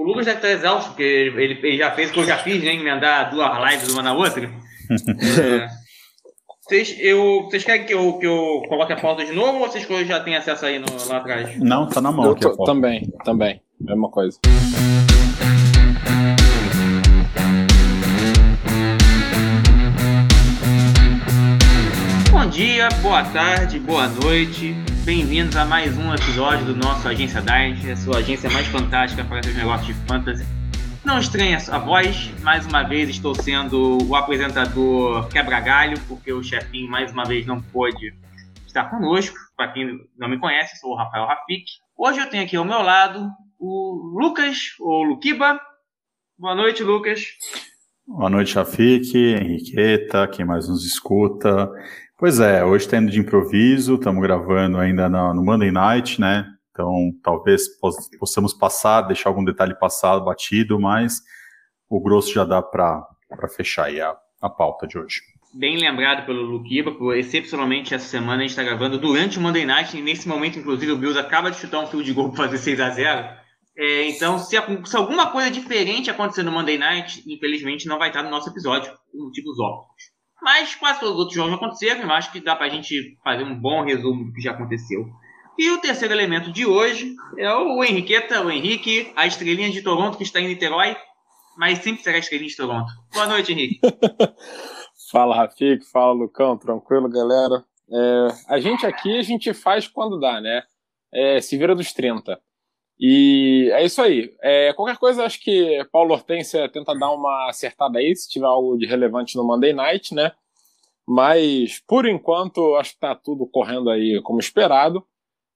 o Lucas deve estar exausto, porque ele, ele já fez o que eu já fiz, né? Emendar duas lives uma na outra. é. Vocês, eu, vocês querem que eu, que eu coloque a pauta de novo ou vocês já têm acesso aí no, lá atrás? Não, tá na mão. Eu tô, também, também. Mesma coisa. Bom dia, boa tarde, boa noite. Bem-vindos a mais um episódio do nosso Agência Diet, a sua agência mais fantástica para seus negócios de fantasy. Não estranha a voz, mais uma vez estou sendo o apresentador quebra-galho, porque o chefinho mais uma vez não pôde estar conosco. Para quem não me conhece, sou o Rafael Rafik. Hoje eu tenho aqui ao meu lado o Lucas, ou Luquiba. Boa noite, Lucas. Boa noite, Rafik, Henriqueta, quem mais nos escuta. Pois é, hoje está indo de improviso, estamos gravando ainda no, no Monday Night, né? Então, talvez possamos passar, deixar algum detalhe passado, batido, mas o grosso já dá para fechar aí a, a pauta de hoje. Bem lembrado pelo Luquiba, excepcionalmente essa semana a gente está gravando durante o Monday Night, e nesse momento, inclusive, o Bills acaba de chutar um fio de gol para fazer 6 a 0 é, Então, se, se, alguma coisa diferente acontecer no Monday Night, infelizmente não vai estar no nosso episódio, por motivos óbvios. Mas quase todos os outros jogos aconteceram, eu acho que dá para a gente fazer um bom resumo do que já aconteceu. E o terceiro elemento de hoje é o Henriqueta, o Henrique, a estrelinha de Toronto que está em Niterói, mas sempre será a estrelinha de Toronto. Boa noite, Henrique. fala, Rafik, fala, Lucão, tranquilo, galera? É, a gente aqui, a gente faz quando dá, né? É, se vira dos 30. E é isso aí. É, qualquer coisa, acho que Paulo Hortência tenta dar uma acertada aí, se tiver algo de relevante no Monday Night, né? Mas, por enquanto, acho que tá tudo correndo aí como esperado.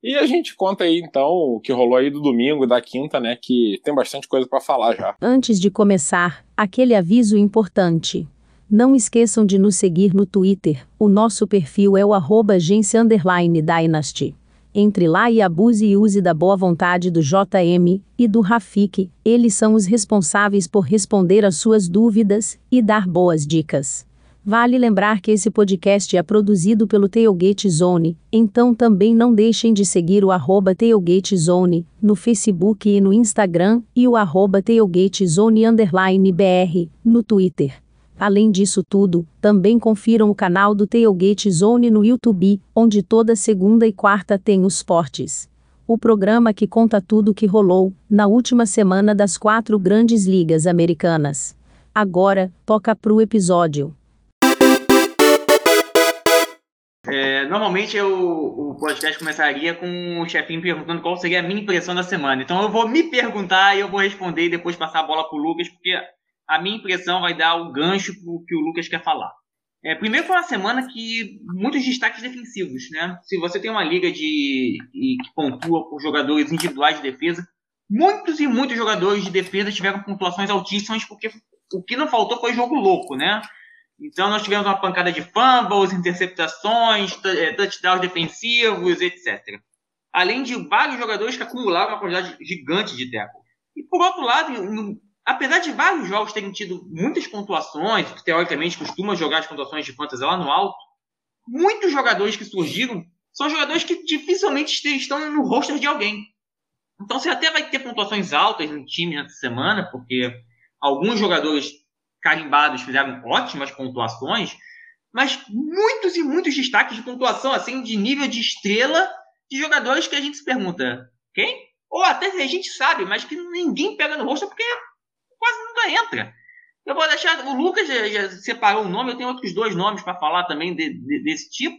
E a gente conta aí então o que rolou aí do domingo, da quinta, né? Que tem bastante coisa para falar já. Antes de começar, aquele aviso importante. Não esqueçam de nos seguir no Twitter. O nosso perfil é o arroba agência Dynasty. Entre lá e abuse e use da boa vontade do JM e do Rafik, eles são os responsáveis por responder às suas dúvidas e dar boas dicas. Vale lembrar que esse podcast é produzido pelo Tailgate Zone, então também não deixem de seguir o arroba Tailgate Zone no Facebook e no Instagram e o arroba Tailgate Zone BR no Twitter. Além disso tudo, também confiram o canal do Tailgate Zone no YouTube, onde toda segunda e quarta tem os portes. O programa que conta tudo o que rolou na última semana das quatro grandes ligas americanas. Agora, toca pro episódio. É, normalmente eu, o podcast começaria com o chefinho perguntando qual seria a minha impressão da semana. Então eu vou me perguntar e eu vou responder e depois passar a bola para o Lucas, porque a minha impressão vai dar o gancho para o que o Lucas quer falar. É, primeiro foi uma semana que muitos destaques defensivos, né? Se você tem uma liga de que pontua por jogadores individuais de defesa, muitos e muitos jogadores de defesa tiveram pontuações altíssimas porque o que não faltou foi jogo louco, né? Então nós tivemos uma pancada de fumbles, interceptações, eh, touchdowns defensivos, etc. Além de vários jogadores que acumularam uma quantidade gigante de tackle. E por outro lado, apesar de vários jogos terem tido muitas pontuações, que teoricamente costuma jogar as pontuações de fantasy lá no alto, muitos jogadores que surgiram são jogadores que dificilmente estão no roster de alguém. Então você até vai ter pontuações altas no time nessa semana, porque alguns jogadores carimbados fizeram ótimas pontuações, mas muitos e muitos destaques de pontuação, assim, de nível de estrela de jogadores que a gente se pergunta, quem? Ou até a gente sabe, mas que ninguém pega no rosto porque quase nunca entra. Eu vou deixar. O Lucas já, já separou o nome, eu tenho outros dois nomes para falar também de, de, desse tipo.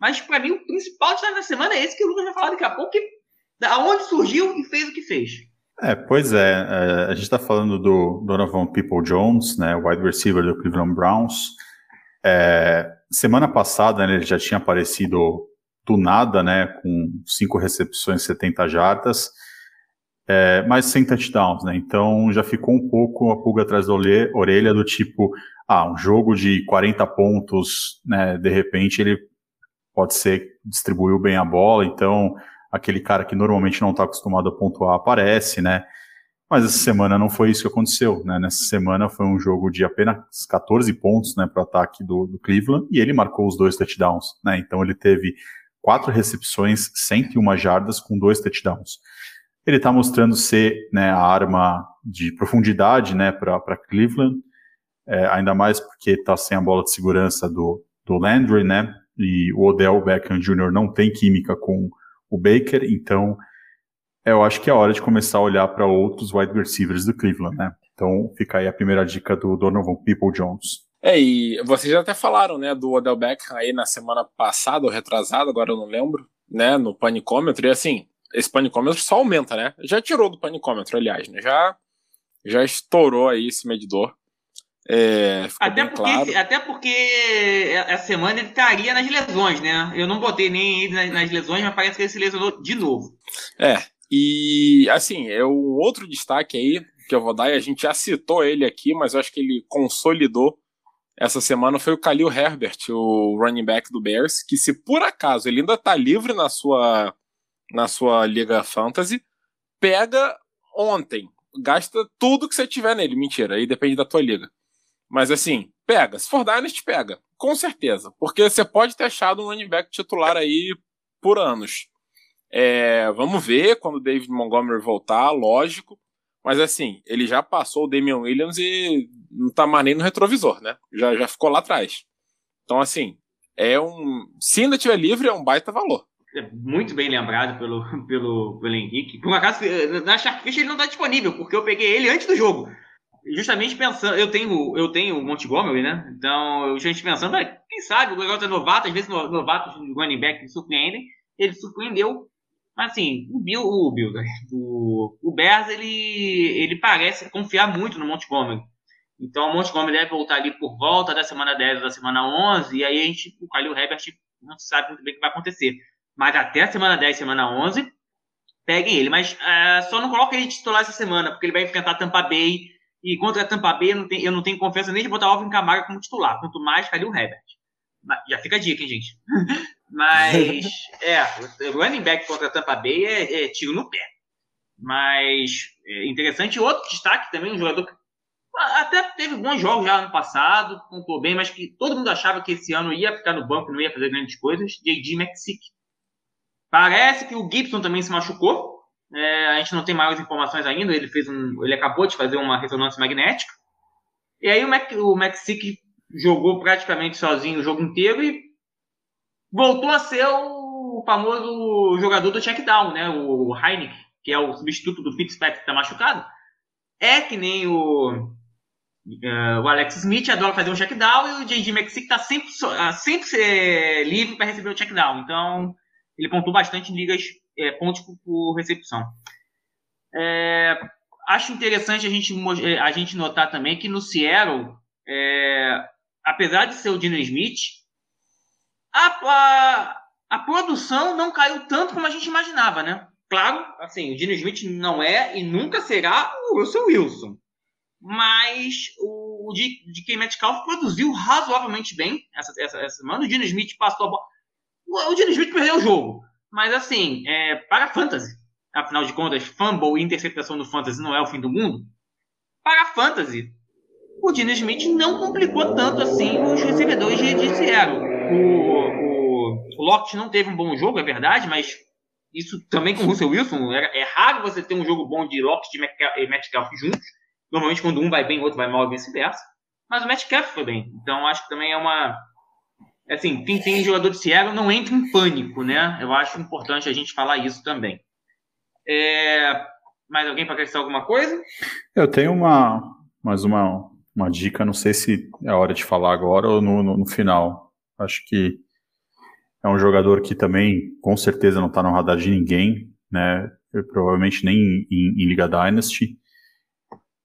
Mas para mim o principal destaque da semana é esse que o Lucas vai falar daqui a pouco, que, da onde surgiu e fez o que fez. É, pois é, é a gente está falando do Donovan People Jones, né, wide receiver do Cleveland Browns. É, semana passada né, ele já tinha aparecido do nada, né, com cinco recepções, 70 jardas, é, mas sem touchdowns, né, então já ficou um pouco a pulga atrás da orelha do tipo, ah, um jogo de 40 pontos, né, de repente ele pode ser distribuiu bem a bola, então aquele cara que normalmente não está acostumado a pontuar aparece, né? Mas essa semana não foi isso que aconteceu, né? Nessa semana foi um jogo de apenas 14 pontos, né, para o ataque do, do, Cleveland e ele marcou os dois touchdowns, né? Então ele teve quatro recepções, 101 jardas com dois touchdowns. Ele está mostrando ser né, a arma de profundidade né, para Cleveland, é, ainda mais porque está sem a bola de segurança do, do Landry, né? E o Odell Beckham Jr. não tem química com o Baker, então eu acho que é hora de começar a olhar para outros wide receivers do Cleveland, né? Então fica aí a primeira dica do Donovan People Jones. É, e vocês já até falaram, né, do Odell Beckham aí na semana passada ou retrasada, agora eu não lembro, né, no panicômetro, e assim, esse panicômetro só aumenta, né? Já tirou do panicômetro, aliás, né? Já, já estourou aí esse medidor. É, até, porque, claro. até porque essa semana ele estaria nas lesões, né? Eu não botei nem ele nas, nas, lesões, mas parece que ele se lesionou de novo. É, e assim, é um outro destaque aí que eu vou dar, e a gente já citou ele aqui, mas eu acho que ele consolidou essa semana foi o Khalil Herbert, o running back do Bears, que se por acaso ele ainda está livre na sua, na sua liga fantasy, pega ontem, gasta tudo que você tiver nele. Mentira, aí depende da tua liga. Mas assim, pega. Se for Dynasty, pega. Com certeza. Porque você pode ter achado um running back titular aí por anos. É, vamos ver quando o David Montgomery voltar, lógico. Mas assim, ele já passou o Damian Williams e não tá mais nem no retrovisor, né? Já, já ficou lá atrás. Então, assim, é um. Se ainda tiver livre, é um baita valor. É muito bem lembrado pelo, pelo, pelo Henrique. Por um acaso, na Sharkfish ele não está disponível, porque eu peguei ele antes do jogo justamente pensando, eu tenho, eu tenho o Montgomery, né? Então, justamente pensando, quem sabe, o garoto é novato, às vezes novatos de running back surpreendem, ele surpreendeu. Mas assim, o Bill, o Bill, né? o, o Bears, ele, ele parece confiar muito no Montgomery. Então, o Montgomery deve voltar ali por volta da semana 10 da semana 11, e aí a gente, o Khalil Herbert não sabe muito bem o que vai acontecer. Mas até a semana 10, semana 11, peguem ele. Mas uh, só não coloque ele titular essa semana, porque ele vai enfrentar Tampa Bay, e contra a Tampa Bay, eu não tenho, eu não tenho confiança nem de botar o Alvin Kamara como titular, quanto mais Khalil Herbert. Já fica a dica, hein, gente? Mas, é, o running back contra a Tampa Bay é, é tiro no pé. Mas, é interessante. Outro destaque também, um jogador que até teve bons jogos já ano passado, pontuou bem, mas que todo mundo achava que esse ano ia ficar no banco, não ia fazer grandes coisas, J.D. McSick. Parece que o Gibson também se machucou, é, a gente não tem maiores informações ainda. Ele fez um, ele acabou de fazer uma ressonância magnética. E aí o Mac, o Mexic jogou praticamente sozinho o jogo inteiro e voltou a ser o famoso jogador do check down, né? O Heineken, que é o substituto do Fitzpatrick que está machucado. É que nem o, uh, o Alex Smith adora fazer um check down e o J.J. Mexic está sempre, sempre livre para receber o check down. Então ele pontuou bastante em ligas é, pontos por recepção. É, acho interessante a gente, é, a gente notar também que no Seattle, é, apesar de ser o Dino Smith, a, a, a, produção não caiu tanto como a gente imaginava, né? Claro, assim, o Dino Smith não é e nunca será o Wilson Wilson. Mas o, o DK Metcalf produziu razoavelmente bem essa, essa, essa semana. O Dino Smith passou a bola. O Dino Smith perdeu o jogo. Mas assim, é, para fantasy, afinal de contas, fumble e interceptação no fantasy não é o fim do mundo. Para fantasy, o Dino Smith não complicou tanto assim os recebedores de, de Seattle. O, o, o Lockett não teve um bom jogo, é verdade, mas isso também com o Russell Wilson. É, é raro você ter um jogo bom de Lockett e Metcalf juntos. Normalmente, quando um vai bem, o outro vai mal e vice-versa. Mas o Metcalf foi bem. Então, acho que também é uma, assim, quem tem jogador de Seattle não entra em pânico, né? Eu acho importante a gente falar isso também. É... Mais alguém para acrescentar alguma coisa? Eu tenho uma, mais uma, uma dica, não sei se é hora de falar agora ou no, no, no final. Acho que é um jogador que também, com certeza, não está no radar de ninguém, né? Eu, provavelmente nem em, em, em Liga Dynasty.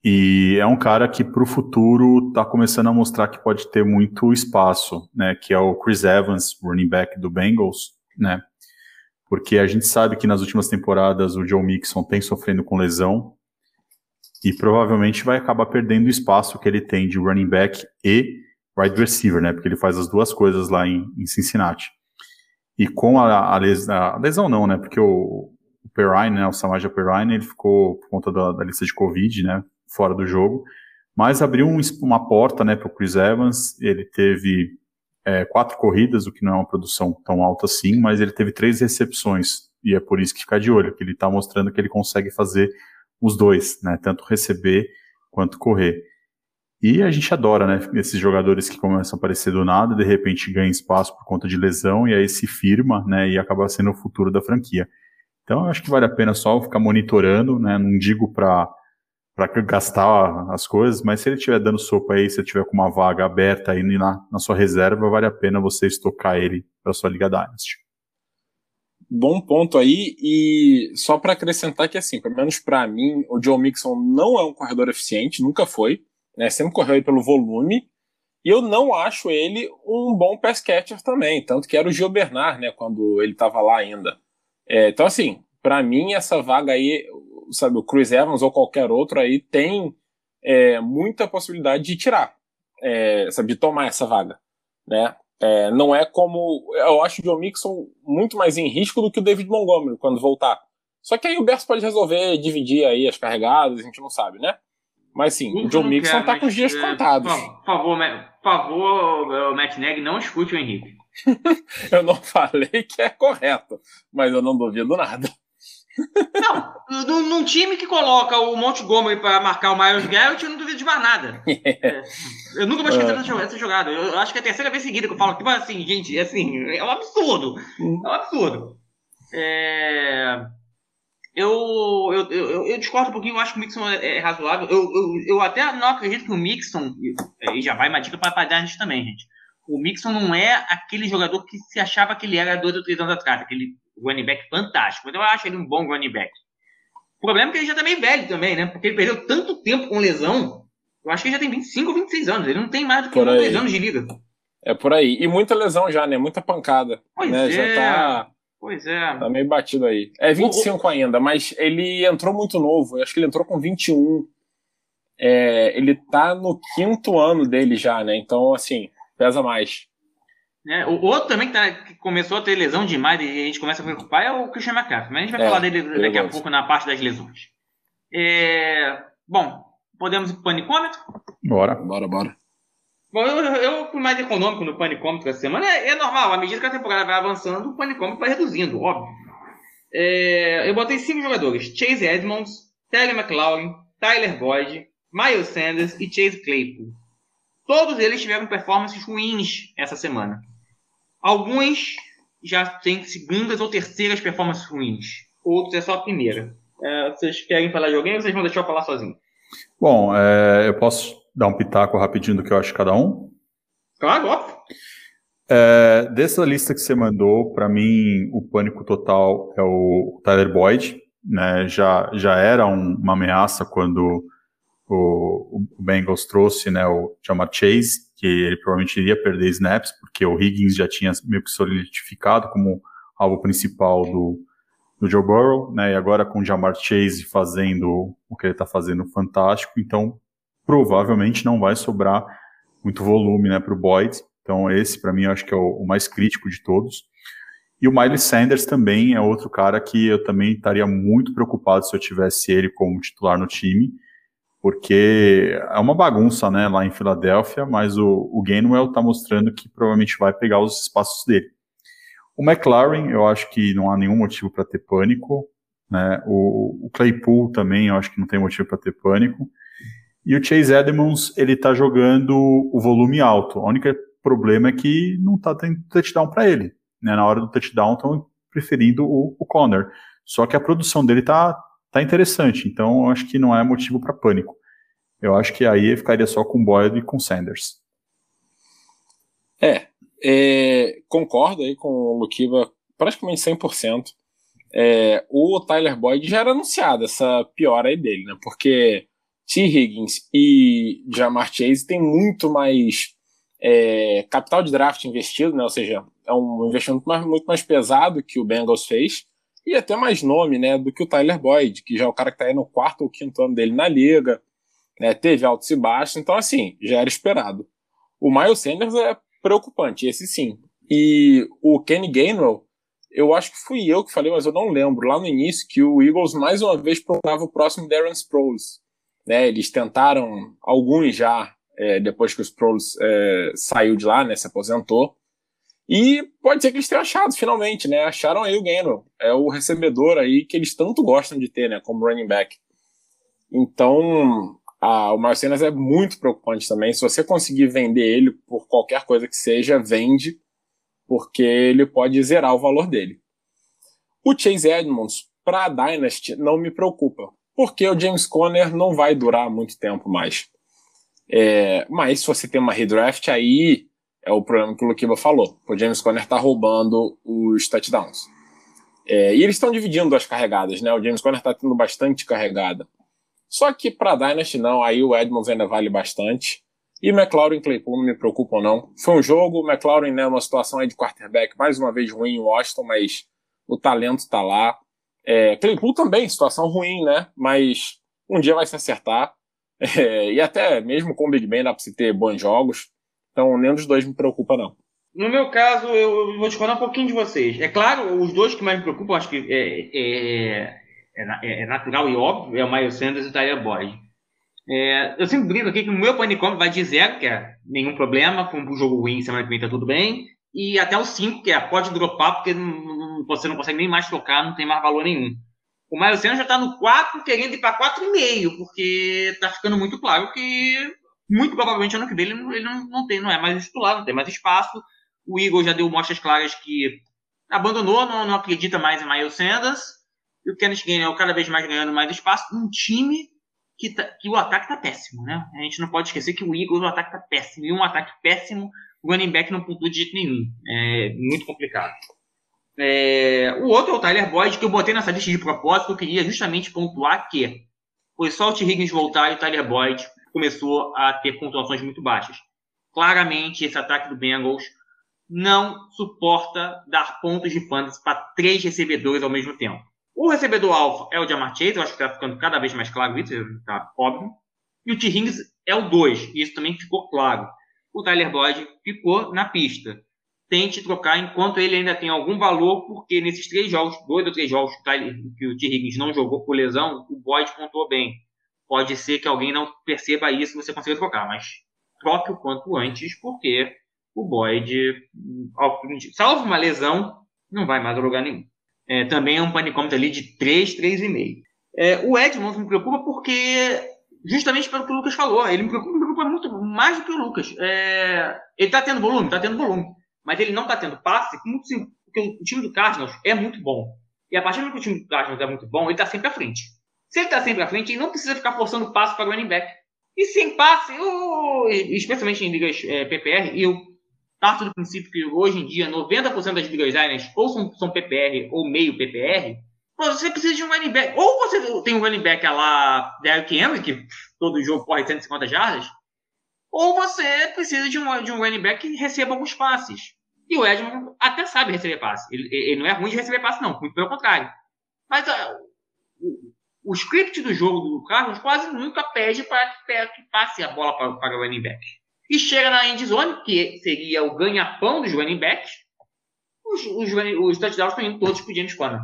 E é um cara que para o futuro está começando a mostrar que pode ter muito espaço, né? Que é o Chris Evans, running back do Bengals, né? Porque a gente sabe que nas últimas temporadas o Joe Mixon tem sofrendo com lesão e provavelmente vai acabar perdendo o espaço que ele tem de running back e wide receiver, né? Porque ele faz as duas coisas lá em, em Cincinnati. E com a, a, lesão, a, lesão não, né? Porque o, o Perrine, né? O Samaja Perrine, ele ficou por conta da, da lista de Covid, né? Fora do jogo, mas abriu um, uma porta né, para o Chris Evans. Ele teve é, quatro corridas, o que não é uma produção tão alta assim, mas ele teve três recepções, e é por isso que fica de olho, que ele está mostrando que ele consegue fazer os dois, né? Tanto receber quanto correr. E a gente adora, né? Esses jogadores que começam a aparecer do nada, de repente ganham espaço por conta de lesão e aí se firma, né? E acaba sendo o futuro da franquia. Então, eu acho que vale a pena só ficar monitorando, né? Não digo para para gastar as coisas, mas se ele estiver dando sopa aí, se ele tiver com uma vaga aberta aí na, na sua reserva, vale a pena você estocar ele para sua Liga Dynasty. Bom ponto aí, e só para acrescentar que, assim, pelo menos para mim, o Joe Mixon não é um corredor eficiente, nunca foi, né? Sempre correu aí pelo volume, e eu não acho ele um bom pass catcher também, tanto que era o Gil Bernard, né, quando ele estava lá ainda. É, então, assim, para mim, essa vaga aí, sabe, o Chris Evans ou qualquer outro aí tem é, muita possibilidade de tirar, é, sabe, de tomar essa vaga, né? É, não é como. Eu acho o John Mixon muito mais em risco do que o David Montgomery quando voltar. Só que aí o Berço pode resolver dividir aí as carregadas, a gente não sabe, né? Mas sim, o John Mixon quer, tá com os dias é, contados. Por favor, por favor, Matt Neg, não escute o Henrique. eu não falei que é correto, mas eu não duvido nada. Não, num, time que coloca o Montgomery para marcar o Miles Garrett, eu não duvido de mais nada. É. Eu nunca vou esquecer uh. essa jogada. Eu acho que é a terceira vez seguida que eu falo que, assim, gente, assim, é um absurdo. É um absurdo. É... Eu, eu, eu, eu, discordo um pouquinho, eu acho que o Mixon é, é razoável. Eu, eu, eu, até não acredito que o Mixon. E já vai uma dica para a gente também, gente. O Mixon não é aquele jogador que se achava que ele era dois ou três anos atrás, aquele running back fantástico. Então eu acho ele um bom running back. O problema é que ele já tá meio velho também, né? Porque ele perdeu tanto tempo com lesão. Eu acho que ele já tem 25 ou 26 anos. Ele não tem mais do que 2 anos de liga. É por aí. E muita lesão já, né? Muita pancada. Pois né? é. Já tá. Pois é. Tá meio batido aí. É 25 o... ainda, mas ele entrou muito novo. Eu acho que ele entrou com 21. É, ele tá no quinto ano dele já, né? Então, assim, pesa mais. É, o outro também que, tá, que, começou a ter lesão demais e a gente começa a preocupar é o Christian McCaffrey. Mas a gente vai é, falar dele daqui a pouco na parte das lesões. É, bom, podemos ir para o panicômetro? Bora. Bora, bora. Bom, eu, eu fui mais econômico no panicômetro essa semana. É, é, normal, à medida que a temporada vai avançando, o panicômetro vai reduzindo, óbvio. É, eu botei cinco jogadores: Chase Edmonds, Terry McLaurin, Tyler Boyd, Miles Sanders e Chase Claypool. Todos eles tiveram performances ruins essa semana. Alguns já têm segundas ou terceiras performances ruins. Outros é só a primeira. É, vocês querem falar de alguém ou vocês vão deixar eu falar sozinho? Bom, é, eu posso dar um pitaco rapidinho do que eu acho de cada um? Claro, óbvio. É, dessa lista que você mandou, para mim, o pânico total é o Tyler Boyd. Né, já, já era um, uma ameaça quando o, o Bengals trouxe né, o Jamar Chase, que ele provavelmente iria perder snaps, porque o Higgins já tinha meio que solidificado como alvo principal do, do Joe Burrow, né? E agora com o Jamar Chase fazendo o que ele está fazendo fantástico, então provavelmente não vai sobrar muito volume, né, para o Boyd. Então esse para mim eu acho que é o, o, mais crítico de todos. E o Miles Sanders também é outro cara que eu também estaria muito preocupado se eu tivesse ele como titular no time porque é uma bagunça, né, lá em Filadélfia, mas o, o Gainwell está mostrando que provavelmente vai pegar os espaços dele. O McLaren, eu acho que não há nenhum motivo para ter pânico, né, o, o, Claypool também, eu acho que não tem motivo para ter pânico, e o Chase Edmonds, ele está jogando o volume alto, o único problema é que não está tendo touchdown para ele, né, na hora do touchdown estão preferindo o, o Connor, só que a produção dele está tá interessante. Então, eu acho que não é motivo para pânico. Eu acho que aí ficaria só com Boyd e com Sanders. É, é concordo aí com o Lukiva praticamente 100%. É, o Tyler Boyd já era anunciado essa piora aí dele, né? Porque T. Higgins e Jamar Chase tem muito mais é, capital de draft investido, né? Ou seja, é um investimento mais, muito mais pesado que o Bengals fez e até mais nome, né, do que o Tyler Boyd, que já é o cara que está aí no quarto ou quinto ano dele na liga, né, teve altos e baixos, então assim, já era esperado. O Miles Sanders é preocupante, esse sim. E o Kenny Gainwell, eu acho que fui eu que falei, mas eu não lembro, lá no início, que o Eagles mais uma vez procurava o próximo Darren Sproles. Né, eles tentaram, alguns já, é, depois que o Sproles é, saiu de lá, né, se aposentou, e pode ser que eles tenham achado, finalmente, né? Acharam aí o Gainwell. É o recebedor aí que eles tanto gostam de ter, né? Como running back. Então, a, o Marcenas é muito preocupante também. Se você conseguir vender ele por qualquer coisa que seja, vende, porque ele pode zerar o valor dele. O Chase Edmonds, para a Dynasty, não me preocupa, porque o James Conner não vai durar muito tempo mais. É, mas se você tem uma redraft, aí é o problema que o Lukiba falou. O James Conner está roubando os touchdowns. É, e eles estão dividindo as carregadas, né? O James Conner está tendo bastante carregada. Só que para Dynasty não, aí o Edmonds ainda vale bastante. E McLaurin e Claypool não me preocupam não. Foi um jogo, o McLaurin né, uma situação aí de quarterback mais uma vez ruim em Washington, mas o talento está lá. É, Claypool também, situação ruim, né? Mas um dia vai se acertar. É, e até mesmo com o Big Ben dá para se ter bons jogos. Então nenhum dos dois me preocupa não. No meu caso, eu vou discordar um pouquinho de vocês. É claro, os dois que mais me preocupam, acho que é, é, é, é natural e óbvio, é o Miles Sanders e o Tyler Boyd. É, eu sempre brinco aqui que o meu panicômetro vai de zero, que é nenhum problema, com um jogo ruim, semana que vem tá tudo bem, e até o 5, que é pode dropar, porque não, você não consegue nem mais tocar, não tem mais valor nenhum. O Miles Sanders já tá no 4, querendo ir para 4,5, porque tá ficando muito claro que muito provavelmente ano que vem ele, não, ele não, não, tem, não é mais titular, não tem mais espaço. O Igor já deu mostras claras que abandonou, não, não acredita mais em Miles Sanders. E o Kenneth Gainwell cada vez mais ganhando mais espaço num time que, tá, que o ataque tá péssimo, né? A gente não pode esquecer que o Eagles, o ataque tá péssimo. E um ataque péssimo, o running back não pontua de jeito nenhum. É muito complicado. É, o outro é o Tyler Boyd, que eu botei nessa lista de propósito. Eu queria justamente pontuar que foi só o T. Higgins voltar e o Tyler Boyd começou a ter pontuações muito baixas. Claramente, esse ataque do Bengals não suporta dar pontos de fantasy para três recebedores ao mesmo tempo. O recebedor alfa é o Jamar Chase, eu acho que está ficando cada vez mais claro isso, está óbvio. E o T. Higgins é o 2, e isso também ficou claro. O Tyler Boyd ficou na pista. Tente trocar enquanto ele ainda tem algum valor, porque nesses três jogos, dois ou três jogos que o T. Higgins não jogou por lesão, o Boyd pontuou bem. Pode ser que alguém não perceba isso e você consiga trocar, mas troque o quanto antes, porque o Boyd, salvo uma lesão, não vai mais a lugar nenhum é, também é um panicômetro ali de 3, 3,5. É, o Edmonds me preocupa porque, justamente pelo que o Lucas falou, ele me preocupa, me preocupa muito mais do que o Lucas. É, ele está tendo volume, está tendo volume, mas ele não está tendo passe, muito simples, porque o time do Cardinals é muito bom. E a partir do que o time do Cardinals é muito bom, ele está sempre à frente. Se ele está sempre à frente, ele não precisa ficar forçando passe para running back. E sem passe, especialmente em ligas é, PPR, eu parto do princípio que hoje em dia 90% das ligas designers ou são, são PPR ou meio PPR, você precisa de um running back. Ou você tem um running back lá Derrick Henry, que todo jogo corre 150 jardas, ou você precisa de um, de um running back que receba alguns passes. E o Edmond até sabe receber passe. Ele, ele não é ruim de receber passe, não. Muito pelo contrário. Mas uh, o, script do jogo do Carlos quase nunca pede para que, passe a bola para, para o running back e chega na end zone, que seria o ganha-pão dos running backs, os, os, os touchdowns estão indo todos para o James Conner.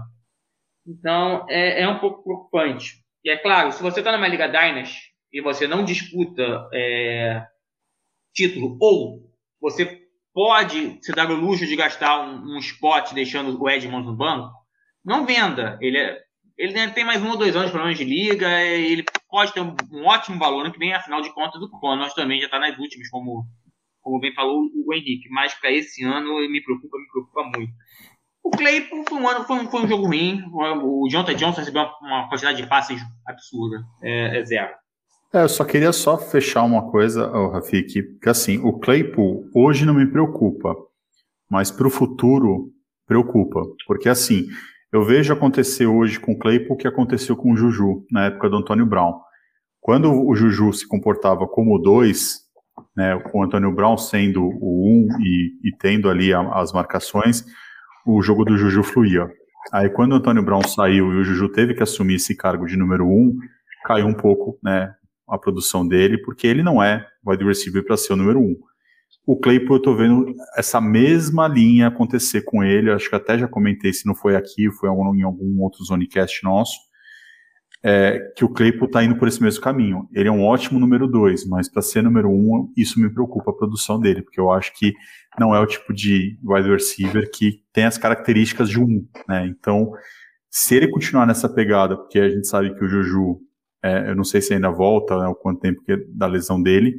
Então, é, é, um pouco preocupante. E é claro, se você está numa Liga Dynasty e você não disputa é, título, ou você pode se dar o luxo de gastar um, um spot deixando o Edmonds no banco, não venda. Ele, é, ele tem mais um ou dois anos problemas de liga, ele pode ter um, ótimo valor no que vem, afinal de contas, o Connors também já está nas últimas, como, como bem falou o Henrique. Mas para esse ano me preocupa, me preocupa muito. O Claypool foi um, ano, foi um, foi um jogo ruim. O Jonathan Johnson recebeu uma quantidade de passes absurda. É, é zero. É, eu só queria só fechar uma coisa, oh, Rafik, que assim, o Claypool hoje não me preocupa, mas para o futuro preocupa, porque assim, eu vejo acontecer hoje com o Claypool o que aconteceu com o Juju na época do Antônio Brown. Quando o Juju se comportava como o 2, né, com o Antônio Brown sendo o 1 um e, e, tendo ali a, as marcações, o jogo do Juju fluía. Aí quando o Antônio Brown saiu e o Juju teve que assumir esse cargo de número 1, um, caiu um pouco né, a produção dele, porque ele não é wide receiver para ser o número 1. Um. O Claypool, eu tô vendo essa mesma linha acontecer com ele. Acho que até já comentei, se não foi aqui, foi em algum outro Zonecast nosso, é, que o Claypool tá indo por esse mesmo caminho. Ele é um ótimo número dois, mas para ser número um, isso me preocupa a produção dele, porque eu acho que não é o tipo de wide receiver que tem as características de um, né? Então, se ele continuar nessa pegada, porque a gente sabe que o Juju É, eu não sei se ainda volta, né, o quanto tempo que é da lesão dele,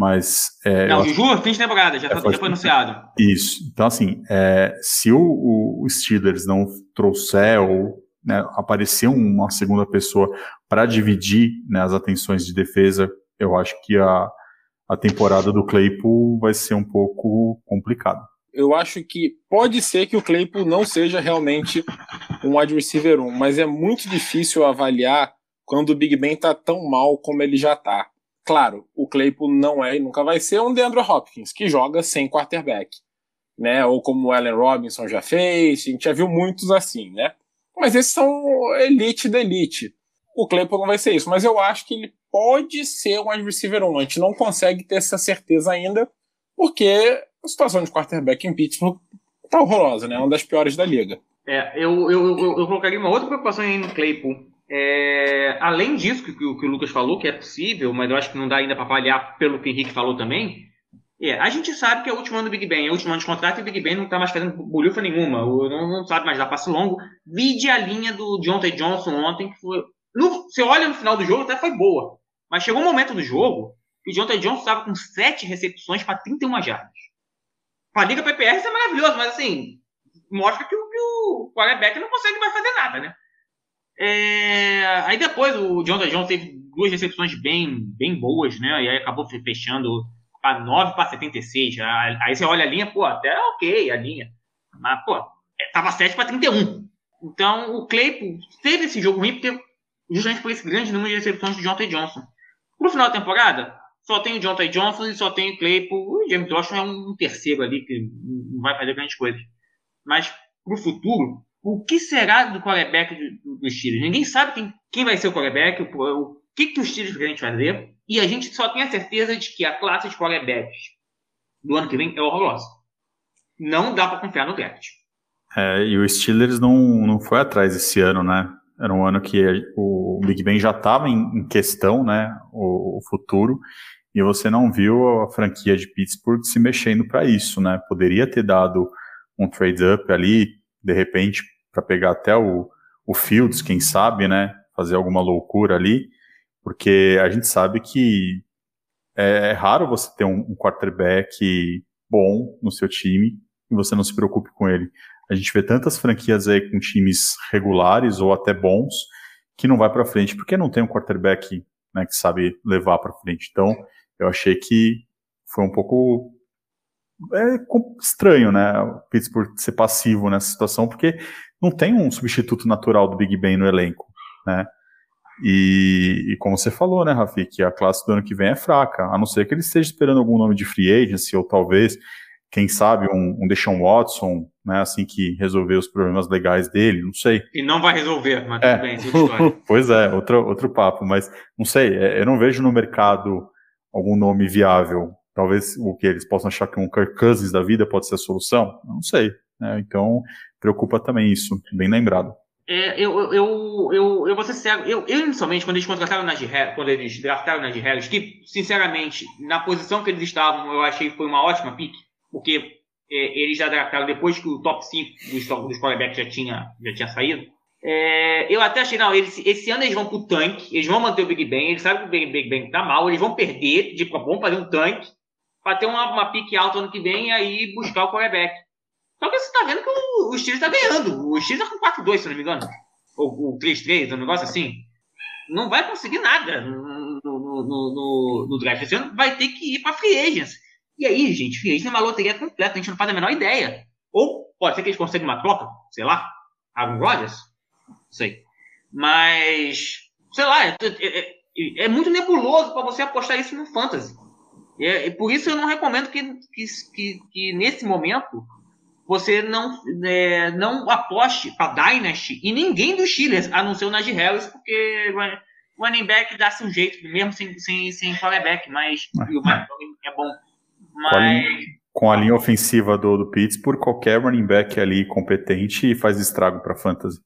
mas. É, não, o Juju, fim de temporada, já, é, foi, já foi anunciado. Isso. Então, assim, é, se o, o, Steelers não trouxer ou né, aparecer uma segunda pessoa para dividir né, as atenções de defesa, eu acho que a, a temporada do Claypool vai ser um pouco complicada. Eu acho que pode ser que o Claypool não seja realmente um wide receiver 1, mas é muito difícil avaliar quando o Big Ben tá tão mal como ele já tá. Claro, o Claypool não é e nunca vai ser um DeAndre Hopkins, que joga sem quarterback. Né? Ou como o Allen Robinson já fez, a gente já viu muitos assim, né? Mas esses são elite da elite. O Claypool não vai ser isso, mas eu acho que ele pode ser um wide receiver 1. A gente não consegue ter essa certeza ainda, porque a situação de quarterback em Pittsburgh tá horrorosa, né? É uma das piores da liga. É, eu, eu, eu, eu colocaria uma outra preocupação aí no Claypool. É, além disso que, que, o Lucas falou, que é possível, mas eu acho que não dá ainda para avaliar pelo que o Henrique falou também. É, a gente sabe que é o último ano do Big Ben, é o último ano de contrato e o Big Ben não está mais fazendo bolhufa nenhuma, não, não, sabe mais dar passe longo. Vide a linha do T. Johnson ontem, que foi. No, você olha no final do jogo, até foi boa. Mas chegou um momento do jogo que o T. Johnson estava com 7 recepções para 31 jardas. Para a Liga PPR isso é maravilhoso, mas assim, mostra que o, que o quarterback não consegue mais fazer nada, né? É, aí depois o John Jones teve duas recepções bem, bem boas, né? E aí acabou fechando para 9 para 76. Aí você olha a linha, pô, até ok a linha. Mas, pô, é, tava 7 para 31. Então o Claypool teve esse jogo ruim porque, justamente por esse grande número de recepções de T. Johnson. No final da temporada, só tem o T. Johnson e só tem o Claypool. O James Washington é um terceiro ali que não vai fazer grandes coisas. Mas pro futuro, o que será do quarterback dos Steelers? Ninguém sabe quem, quem vai ser o quarterback, o, o que, que os Steelers querem fazer, e a gente só tem a certeza de que a classe de quarterbacks do ano que vem é horrorosa. Não dá para confiar no draft. É, e o Steelers não, não foi atrás esse ano, né? Era um ano que o Big Ben já estava em, em, questão, né? O, o, futuro, e você não viu a franquia de Pittsburgh se mexendo para isso, né? Poderia ter dado um trade-up ali, de repente, para pegar até o, o Fields, quem sabe, né? Fazer alguma loucura ali, porque a gente sabe que é, é raro você ter um, um quarterback bom no seu time e você não se preocupe com ele. A gente vê tantas franquias aí com times regulares ou até bons que não vai para frente porque não tem um quarterback né, que sabe levar para frente. Então, eu achei que foi um pouco é estranho, né? O Pittsburgh ser passivo nessa situação, porque não tem um substituto natural do Big Ben no elenco, né? E, e, como você falou, né, Rafi, que a classe do ano que vem é fraca, a não ser que ele esteja esperando algum nome de free agency, ou talvez, quem sabe, um, um Deshaun Watson, né, assim que resolver os problemas legais dele, não sei. E não vai resolver, mas é. bem, pois é, outro, outro papo, mas não sei, é, eu não vejo no mercado algum nome viável Talvez o que eles possam achar que um Kirk Cousins da vida pode ser a solução? Não sei. Né? Então, preocupa também isso, bem lembrado. É, eu, eu, eu, eu vou ser sincero, eu, eu inicialmente, quando eles contrataram Najee Harris, quando eles draftaram Najee Harris, que, sinceramente, na posição que eles estavam, eu achei que foi uma ótima pick, porque é, eles já draftaram depois que o top 5 dos, dos quarterbacks já tinha, já tinha saído. É, eu até achei, não, eles, esse ano eles vão pro tanque, eles vão manter o Big Ben, eles sabem que o Big, Ben tá mal, eles vão perder, de, vão fazer um tanque, para ter uma, uma pique alta ano que vem e aí buscar o quarterback. Só que você tá vendo que o, o Steelers tá ganhando. O Steelers tá com 4-2, se não me engano. Ou, ou 3-3, um negócio assim. Não vai conseguir nada no, no, no, no, no draft. Esse ano vai ter que ir para free agents. E aí, gente, free agents é uma loteria completa. A gente não faz a menor ideia. Ou pode ser que eles consigam uma troca, sei lá, Aaron Rodgers. Não sei. Mas, sei lá, é, é, é, é muito nebuloso para você apostar isso no fantasy. É, e por isso eu não recomendo que, que, que, que nesse momento você não, é, não aposte para Dynasty e ninguém dos Steelers, a não ser o Najee Harris, porque o running back dá-se um jeito, mesmo sem, sem, sem quarterback, mas é. o é bom. Mas... Com, a linha, com a linha ofensiva do, do Pittsburgh, qualquer running back ali competente faz estrago para fantasy.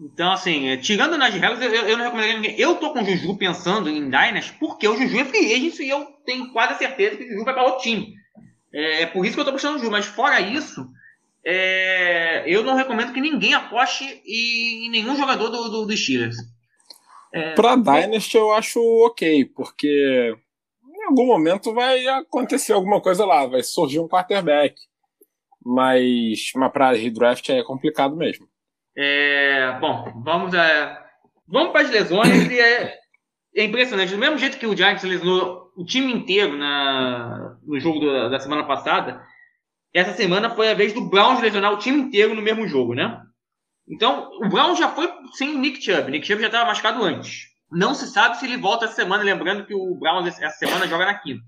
Então, assim, tirando o Najee Harris, eu, eu, não recomendaria ninguém. Eu tô com o Juju pensando em Dynasty, porque o Juju é free agent e eu tenho quase certeza que o Juju vai para outro time. É, é, por isso que eu tô puxando o Juju. Mas fora isso, é, eu não recomendo que ninguém aposte em, nenhum jogador do, do, do Steelers. É, para Dynasty eu acho ok, porque em algum momento vai acontecer alguma coisa lá, vai surgir um quarterback. Mas, mas para redraft é complicado mesmo. É, bom, vamos a, vamos para as lesões e é, é, impressionante. Do mesmo jeito que o Giants lesionou o time inteiro na, no jogo da semana passada, essa semana foi a vez do Browns lesionar o time inteiro no mesmo jogo, né? Então, o Browns já foi sem o Nick Chubb. Nick Chubb já estava machucado antes. Não se sabe se ele volta essa semana, lembrando que o Browns essa semana joga na quinta.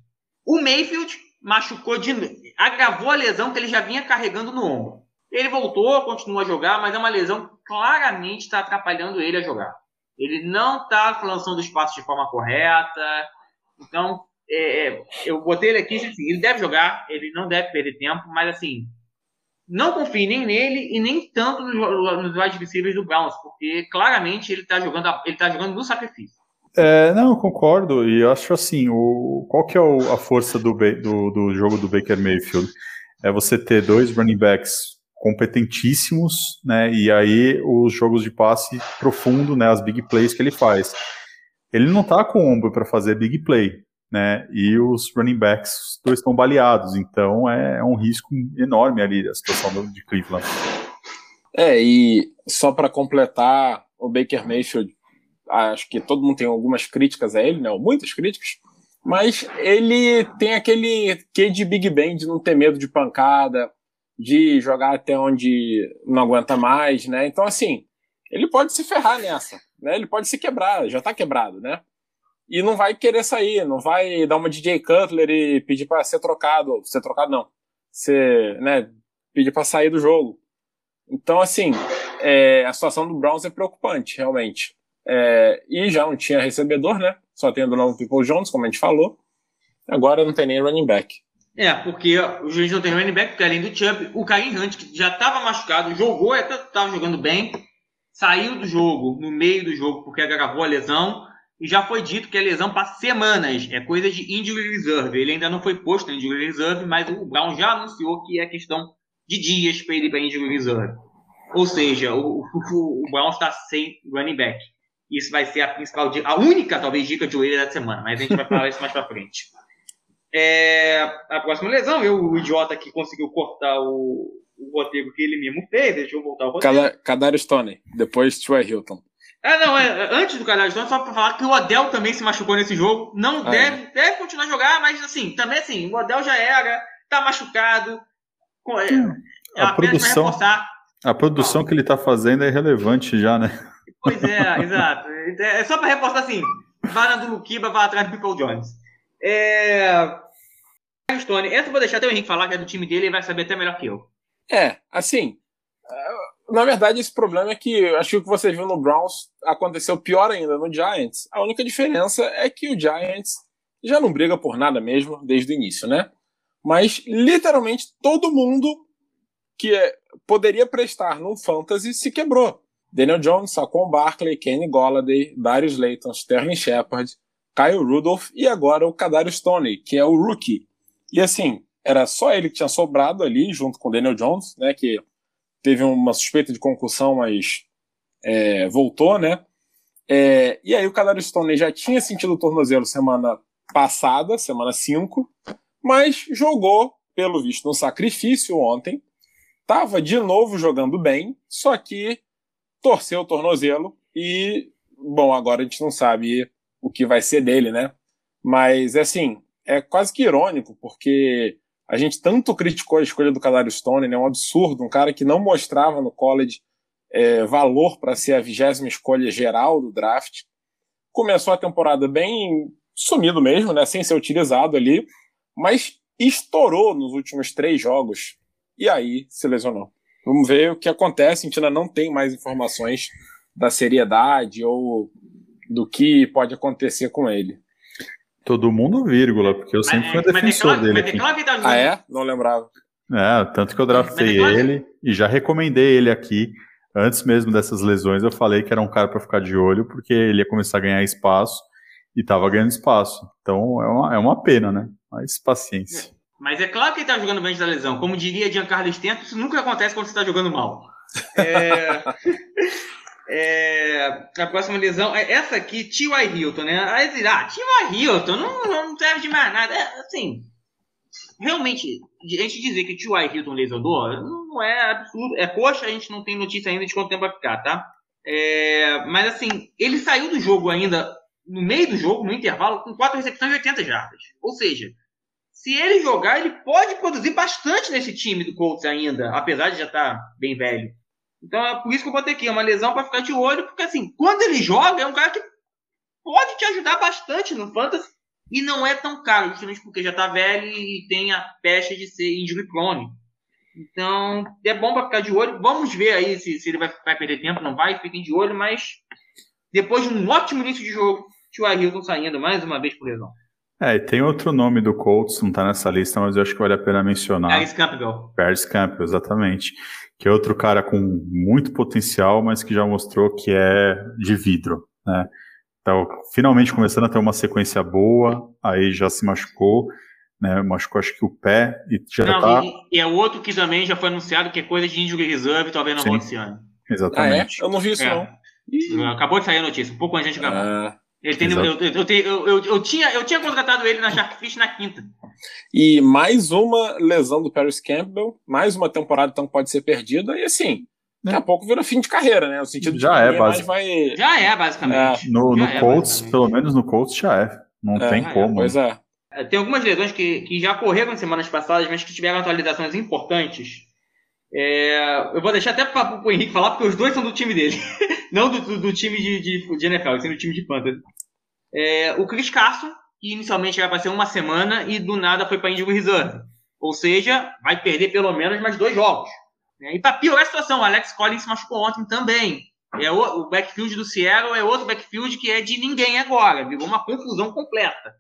O Mayfield machucou de agravou a lesão que ele já vinha carregando no ombro. Ele voltou, continua a jogar, mas é uma lesão que claramente está atrapalhando ele a jogar. Ele não está lançando os passos de forma correta. Então, é, é, eu botei ele aqui, assim, ele deve jogar, ele não deve perder tempo, mas assim, não confie nem nele e nem tanto nos, nos receivers do Browns, porque claramente ele está jogando, ele tá jogando no sacrifício. É, não, concordo, e acho assim, o, qual que é o, a força do, do, do, jogo do Baker Mayfield? É você ter dois running backs competentíssimos, né, e aí os jogos de passe profundo, né, as big plays que ele faz. Ele não tá com ombro para fazer big play, né? E os running backs dois estão baleados, então é, é um risco enorme ali a situação de Cleveland. É, e só para completar, o Baker Mayfield, acho que todo mundo tem algumas críticas a ele, né? Muitas críticas, mas ele tem aquele quê de Big Bang de não ter medo de pancada, de jogar até onde não aguenta mais, né? Então, assim, ele pode se ferrar nessa, né? Ele pode se quebrar, já tá quebrado, né? e não vai querer sair, não vai dar uma DJ Cutler e pedir para ser trocado, ser trocado não, ser, né, pedir para sair do jogo. Então, assim, é, a situação do Browns é preocupante, realmente. É, e já não tinha recebedor, né? Só tendo o novo People Jones, como a gente falou. Agora não tem nem running back. É, porque o juiz não tem running back, porque além do Chubb, o Karim Hunt, que já estava machucado, jogou, estava jogando bem, saiu do jogo, no meio do jogo, porque agravou a lesão e já foi dito que a lesão passa semanas, é coisa de injury reserve. Ele ainda não foi posto na injury reserve, mas o Brown já anunciou que é questão de dias para ele para injury reserve. Ou seja, o, o, o Brown está sem running back. Isso vai ser a principal a única, talvez, dica de orelha da semana, mas a gente vai falar isso mais para frente. É, a próxima lesão, eu, o idiota que conseguiu cortar o, o roteiro que ele mesmo fez, deixa eu voltar o roteiro. Kadar Stone, depois Stuart Hilton. É, não, é, antes do Carlos Jones, só pra falar que o Odell também se machucou nesse jogo. Não ah, deve, é. deve continuar a jogar, mas assim, também assim, o Odell já era, tá machucado. É, a produção, a produção que ele tá fazendo é relevante já, né? Pois é, exato. É só pra reforçar assim, vá na do Luquiba, vá atrás do People Jones. É... Stone, essa eu vou deixar até o Henrique falar, que é do time dele, ele vai saber até melhor que eu. É, assim, na verdade, esse problema é que acho que o que você viu no Browns aconteceu pior ainda no Giants. A única diferença é que o Giants já não briga por nada mesmo desde o início, né? Mas literalmente todo mundo que é, poderia prestar no fantasy se quebrou. Daniel Jones, Saquon Barkley, Kenny Golladay, Darius Layton, Sterling Shepard, Kyle Rudolph e agora o Kadarius Stoney, que é o rookie. E assim, era só ele que tinha sobrado ali junto com o Daniel Jones, né, que teve uma suspeita de concussão, mas é, voltou, né? É, e aí o Kadarius Stone já tinha sentido o tornozelo semana passada, semana 5, mas jogou, pelo visto, no sacrifício ontem. Tava de novo jogando bem, só que torceu o tornozelo e, bom, agora a gente não sabe o que vai ser dele, né? Mas, assim, é quase que irônico, porque a gente tanto criticou a escolha do Kadarius Stone, né? É um absurdo, um cara que não mostrava no college é, valor para ser a vigésima escolha geral do draft. Começou a temporada bem sumido mesmo, né? Sem ser utilizado ali, mas estourou nos últimos três jogos e aí se lesionou. Vamos ver o que acontece. A gente ainda não tem mais informações da seriedade ou do que pode acontecer com ele. Todo mundo, vírgula, porque eu sempre fui defensor mas dele. Mas tá ah, é? Não lembrava. É, tanto que eu draftei ele e já recomendei ele aqui. Antes mesmo dessas lesões, eu falei que era um cara para ficar de olho, porque ele ia começar a ganhar espaço e estava ganhando espaço. Então é uma, é uma pena, né? Mas paciência. Mas é claro que ele tá jogando bem da lesão. Como diria Giancarlo Stento, isso nunca acontece quando você está jogando mal. É... É, a próxima lesão é essa aqui, T.Y. Hilton, né? Aí, ah, T.Y. Hilton não, não serve de mais nada. É, assim, realmente, a gente dizer que T.Y. Hilton lesionou não é absurdo. É coxa, a gente não tem notícia ainda de quanto tempo vai ficar, tá? É, mas assim, ele saiu do jogo ainda no meio do jogo, no intervalo, com quatro recepções e 80 jardas. Ou seja, se ele jogar, ele pode produzir bastante nesse time do Colts ainda, apesar de já estar tá bem velho. Então é por isso que eu botei aqui, é uma lesão para ficar de olho, porque assim, quando ele joga, é um cara que pode te ajudar bastante no fantasy e não é tão caro, justamente porque já está velho e tem a pecha de ser injury prone. Então, é bom para ficar de olho. Vamos ver aí se, se ele vai, vai, perder tempo, não vai, fiquem de olho, mas depois de um ótimo início de jogo, Tio Hilton saindo mais uma vez por lesão. É, e tem outro nome do Colts, não está nessa lista, mas eu acho que vale a pena mencionar. Paris Campbell. Paris Campbell, exatamente. Que é outro cara com muito potencial, mas que já mostrou que é de vidro, né? Então, finalmente começando a ter uma sequência boa, aí já se machucou, né? Machucou acho que o pé e já não, tá... E, e é outro que também já foi anunciado que é coisa de injury reserve, talvez não volte esse ano. Exatamente. Ah, é? Eu não vi isso é. não. Acabou de sair a notícia, um pouco antes de gravar. Ah. Ele tem, eu, eu, eu, eu, eu, tinha, eu tinha contratado ele na Sharkfish na quinta. E mais uma lesão do Paris Campbell, mais uma temporada então pode ser perdida, e assim, daqui a pouco vira fim de carreira, né? No sentido já é, basic... vai... Já é, basicamente. É. No, no é, Colts, pelo menos no Colts já é. Não é, tem como. Pois é. é. Tem algumas lesões que, que já ocorreram semanas passadas, mas que tiveram atualizações importantes. É, eu vou deixar até para o Henrique falar, porque os dois são do time dele. Não do, do, do time de, de, de NFL, sendo do time de Fantasy. É, o Chris Carson, que inicialmente era para ser uma semana e do nada foi para Injury Reserve. Ou seja, vai perder pelo menos mais dois jogos. É, e para piorar a situação, o Alex Collins se machucou ontem também. É o, o backfield do Seattle é outro backfield que é de ninguém agora. Virou uma confusão completa.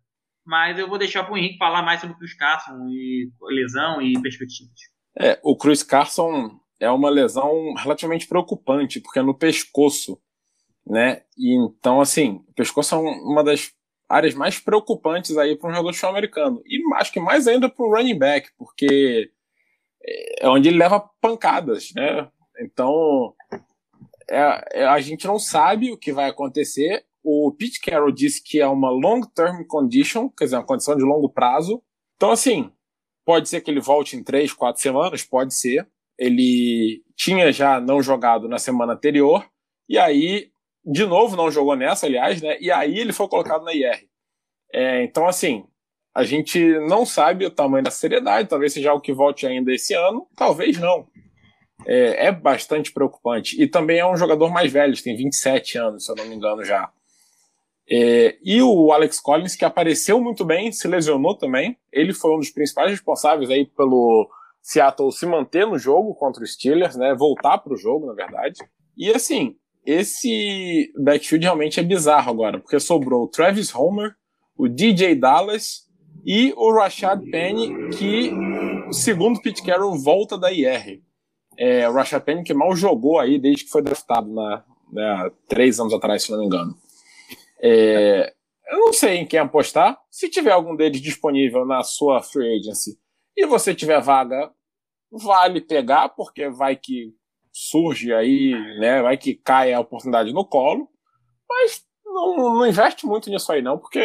Mas eu vou deixar para o Henrique falar mais sobre o Chris Carson e lesão e perspectivas. É, o Chris Carson é uma lesão relativamente preocupante, porque é no pescoço, né? E então, assim, o pescoço é uma das áreas mais preocupantes aí para um jogador de americano. E acho que mais ainda para o running back, porque é onde ele leva pancadas, né? Então, é, é, a gente não sabe o que vai acontecer. O Pete Carroll disse que é uma long-term condition, quer dizer, uma condição de longo prazo. Então, assim, Pode ser que ele volte em três, quatro semanas, pode ser. Ele tinha já não jogado na semana anterior, e aí, de novo, não jogou nessa, aliás, né? E aí ele foi colocado na IR. É, então, assim, a gente não sabe o tamanho da seriedade, talvez seja algo que volte ainda esse ano, talvez não. É, é, bastante preocupante. E também é um jogador mais velho, tem 27 anos, se eu não me engano já. É, e o Alex Collins, que apareceu muito bem, se lesionou também. Ele foi um dos principais responsáveis aí pelo Seattle se manter no jogo contra os Steelers, né? Voltar para o jogo, na verdade. E assim, esse backfield realmente é bizarro agora, porque sobrou o Travis Homer, o DJ Dallas e o Rashad Penny, que, segundo Pete Carroll, volta da IR. É, o Rashad Penny que mal jogou aí desde que foi draftado na, né, três anos atrás, se não me engano. É, eu não sei em quem apostar. Se tiver algum deles disponível na sua free agency e você tiver vaga, vale pegar, porque vai que surge aí, né? Vai que cai a oportunidade no colo. Mas não, não investe muito nisso aí, não, porque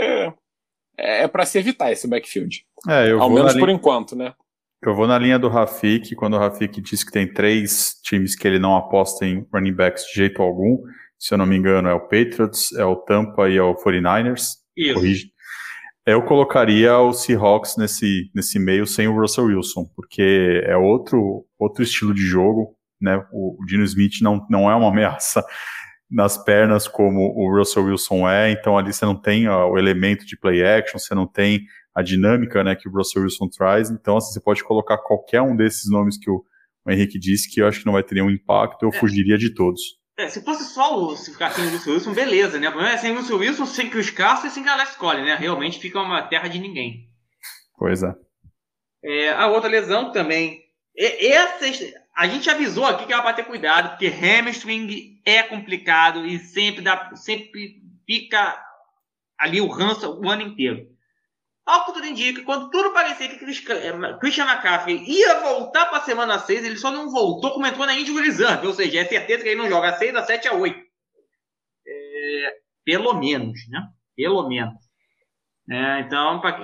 é, é para se evitar esse backfield. É, Ao menos por linha... enquanto, né? Eu vou na linha do Rafik, quando o Rafik disse que tem três times que ele não aposta em running backs de jeito algum se eu não me engano, é o Patriots, é o Tampa e é o 49ers. Isso. Corrige. Eu colocaria o Seahawks nesse, nesse meio sem o Russell Wilson, porque é outro, outro estilo de jogo, né? O, o Dino Smith não, não é uma ameaça nas pernas como o Russell Wilson é, então ali você não tem ó, o elemento de play action, você não tem a dinâmica né, que o Russell Wilson traz, então assim, você pode colocar qualquer um desses nomes que o, o Henrique disse que eu acho que não vai ter nenhum impacto, eu é. fugiria de todos. É, se fosse só o se ficar sem o Russell Wilson, beleza, né? O problema é sem o Russell Wilson, sem Chris Carson e sem Alex Collins, né? Realmente fica uma terra de ninguém. Pois é. é a outra lesão também. Essa, a gente avisou aqui que ela vai ter cuidado, porque hamstring é complicado e sempre, dá, sempre fica ali o ranço o ano inteiro. Ao que tudo indica, quando tudo parecia que eh, Christian McCaffrey ia voltar para a semana 6, ele só não voltou como entrou na Injury Reserve, ou seja, é certeza que ele não joga 6 a 7 a 8. pelo menos, né? Pelo menos. É, então, pra,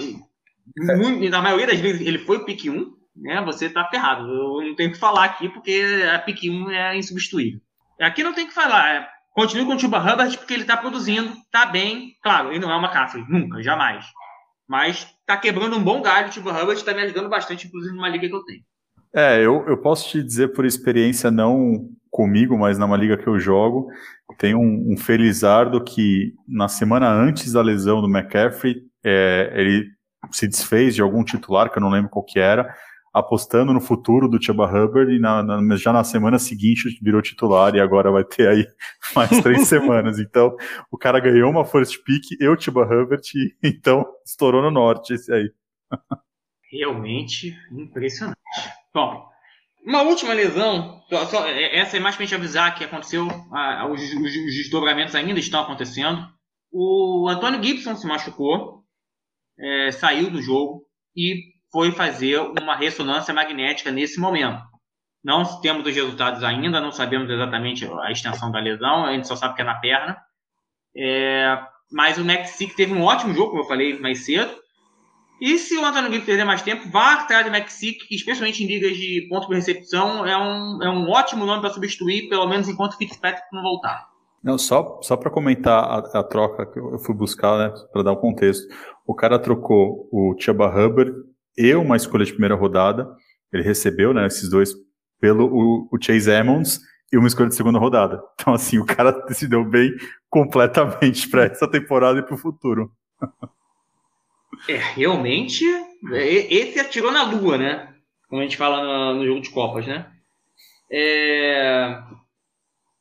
muito, na maioria das vezes ele foi o pick 1, né? Você tá ferrado. Eu não tenho que falar aqui porque a pick 1 é insubstituível. Aqui não tem que falar. É, continue com o Tuba Hubbard porque ele tá produzindo, tá bem. Claro, ele não é uma McCaffrey, nunca, jamais. Mas tá quebrando um bom galho. O Tuba Hubbard tá me ajudando bastante, inclusive numa liga que eu tenho. É, eu, eu posso te dizer por experiência, não comigo, mas numa liga que eu jogo, tem um, um Felizardo que na semana antes da lesão do McCaffrey, é, ele se desfez de algum titular, que eu não lembro qual que era, apostando no futuro do Chuba Hubbard e na, na, já na semana seguinte virou titular e agora vai ter aí mais três semanas. Então, o cara ganhou uma first pick e o Chuba Hubbard, então estourou no norte esse aí. Realmente impressionante. Bom, uma última lesão, só, é, essa é mais para a gente avisar que aconteceu, os, os, os desdobramentos ainda estão acontecendo. O Antônio Gibson se machucou, é, saiu do jogo e foi fazer uma ressonância magnética nesse momento. Não temos os resultados ainda, não sabemos exatamente a extensão da lesão, a gente só sabe que é na perna. É, mas o Mexic teve um ótimo jogo, como eu falei mais cedo. E se o Antônio Gibson perder mais tempo, vá atrás do Mexic, especialmente em ligas de pontos por recepção, é um, é um ótimo nome para substituir, pelo menos enquanto o Fitzpatrick não voltar. Não, só, só para comentar a, a, troca que eu fui buscar, né, para dar um contexto. O cara trocou o Chuba Hubbard e uma escolha de primeira rodada. Ele recebeu, né, esses dois pelo o, o Chase Emmons e uma escolha de segunda rodada. Então, assim, o cara decidiu bem completamente para essa temporada e para o futuro. É, realmente, esse atirou na lua, né? Como a gente fala no, no jogo de Copas, né? É...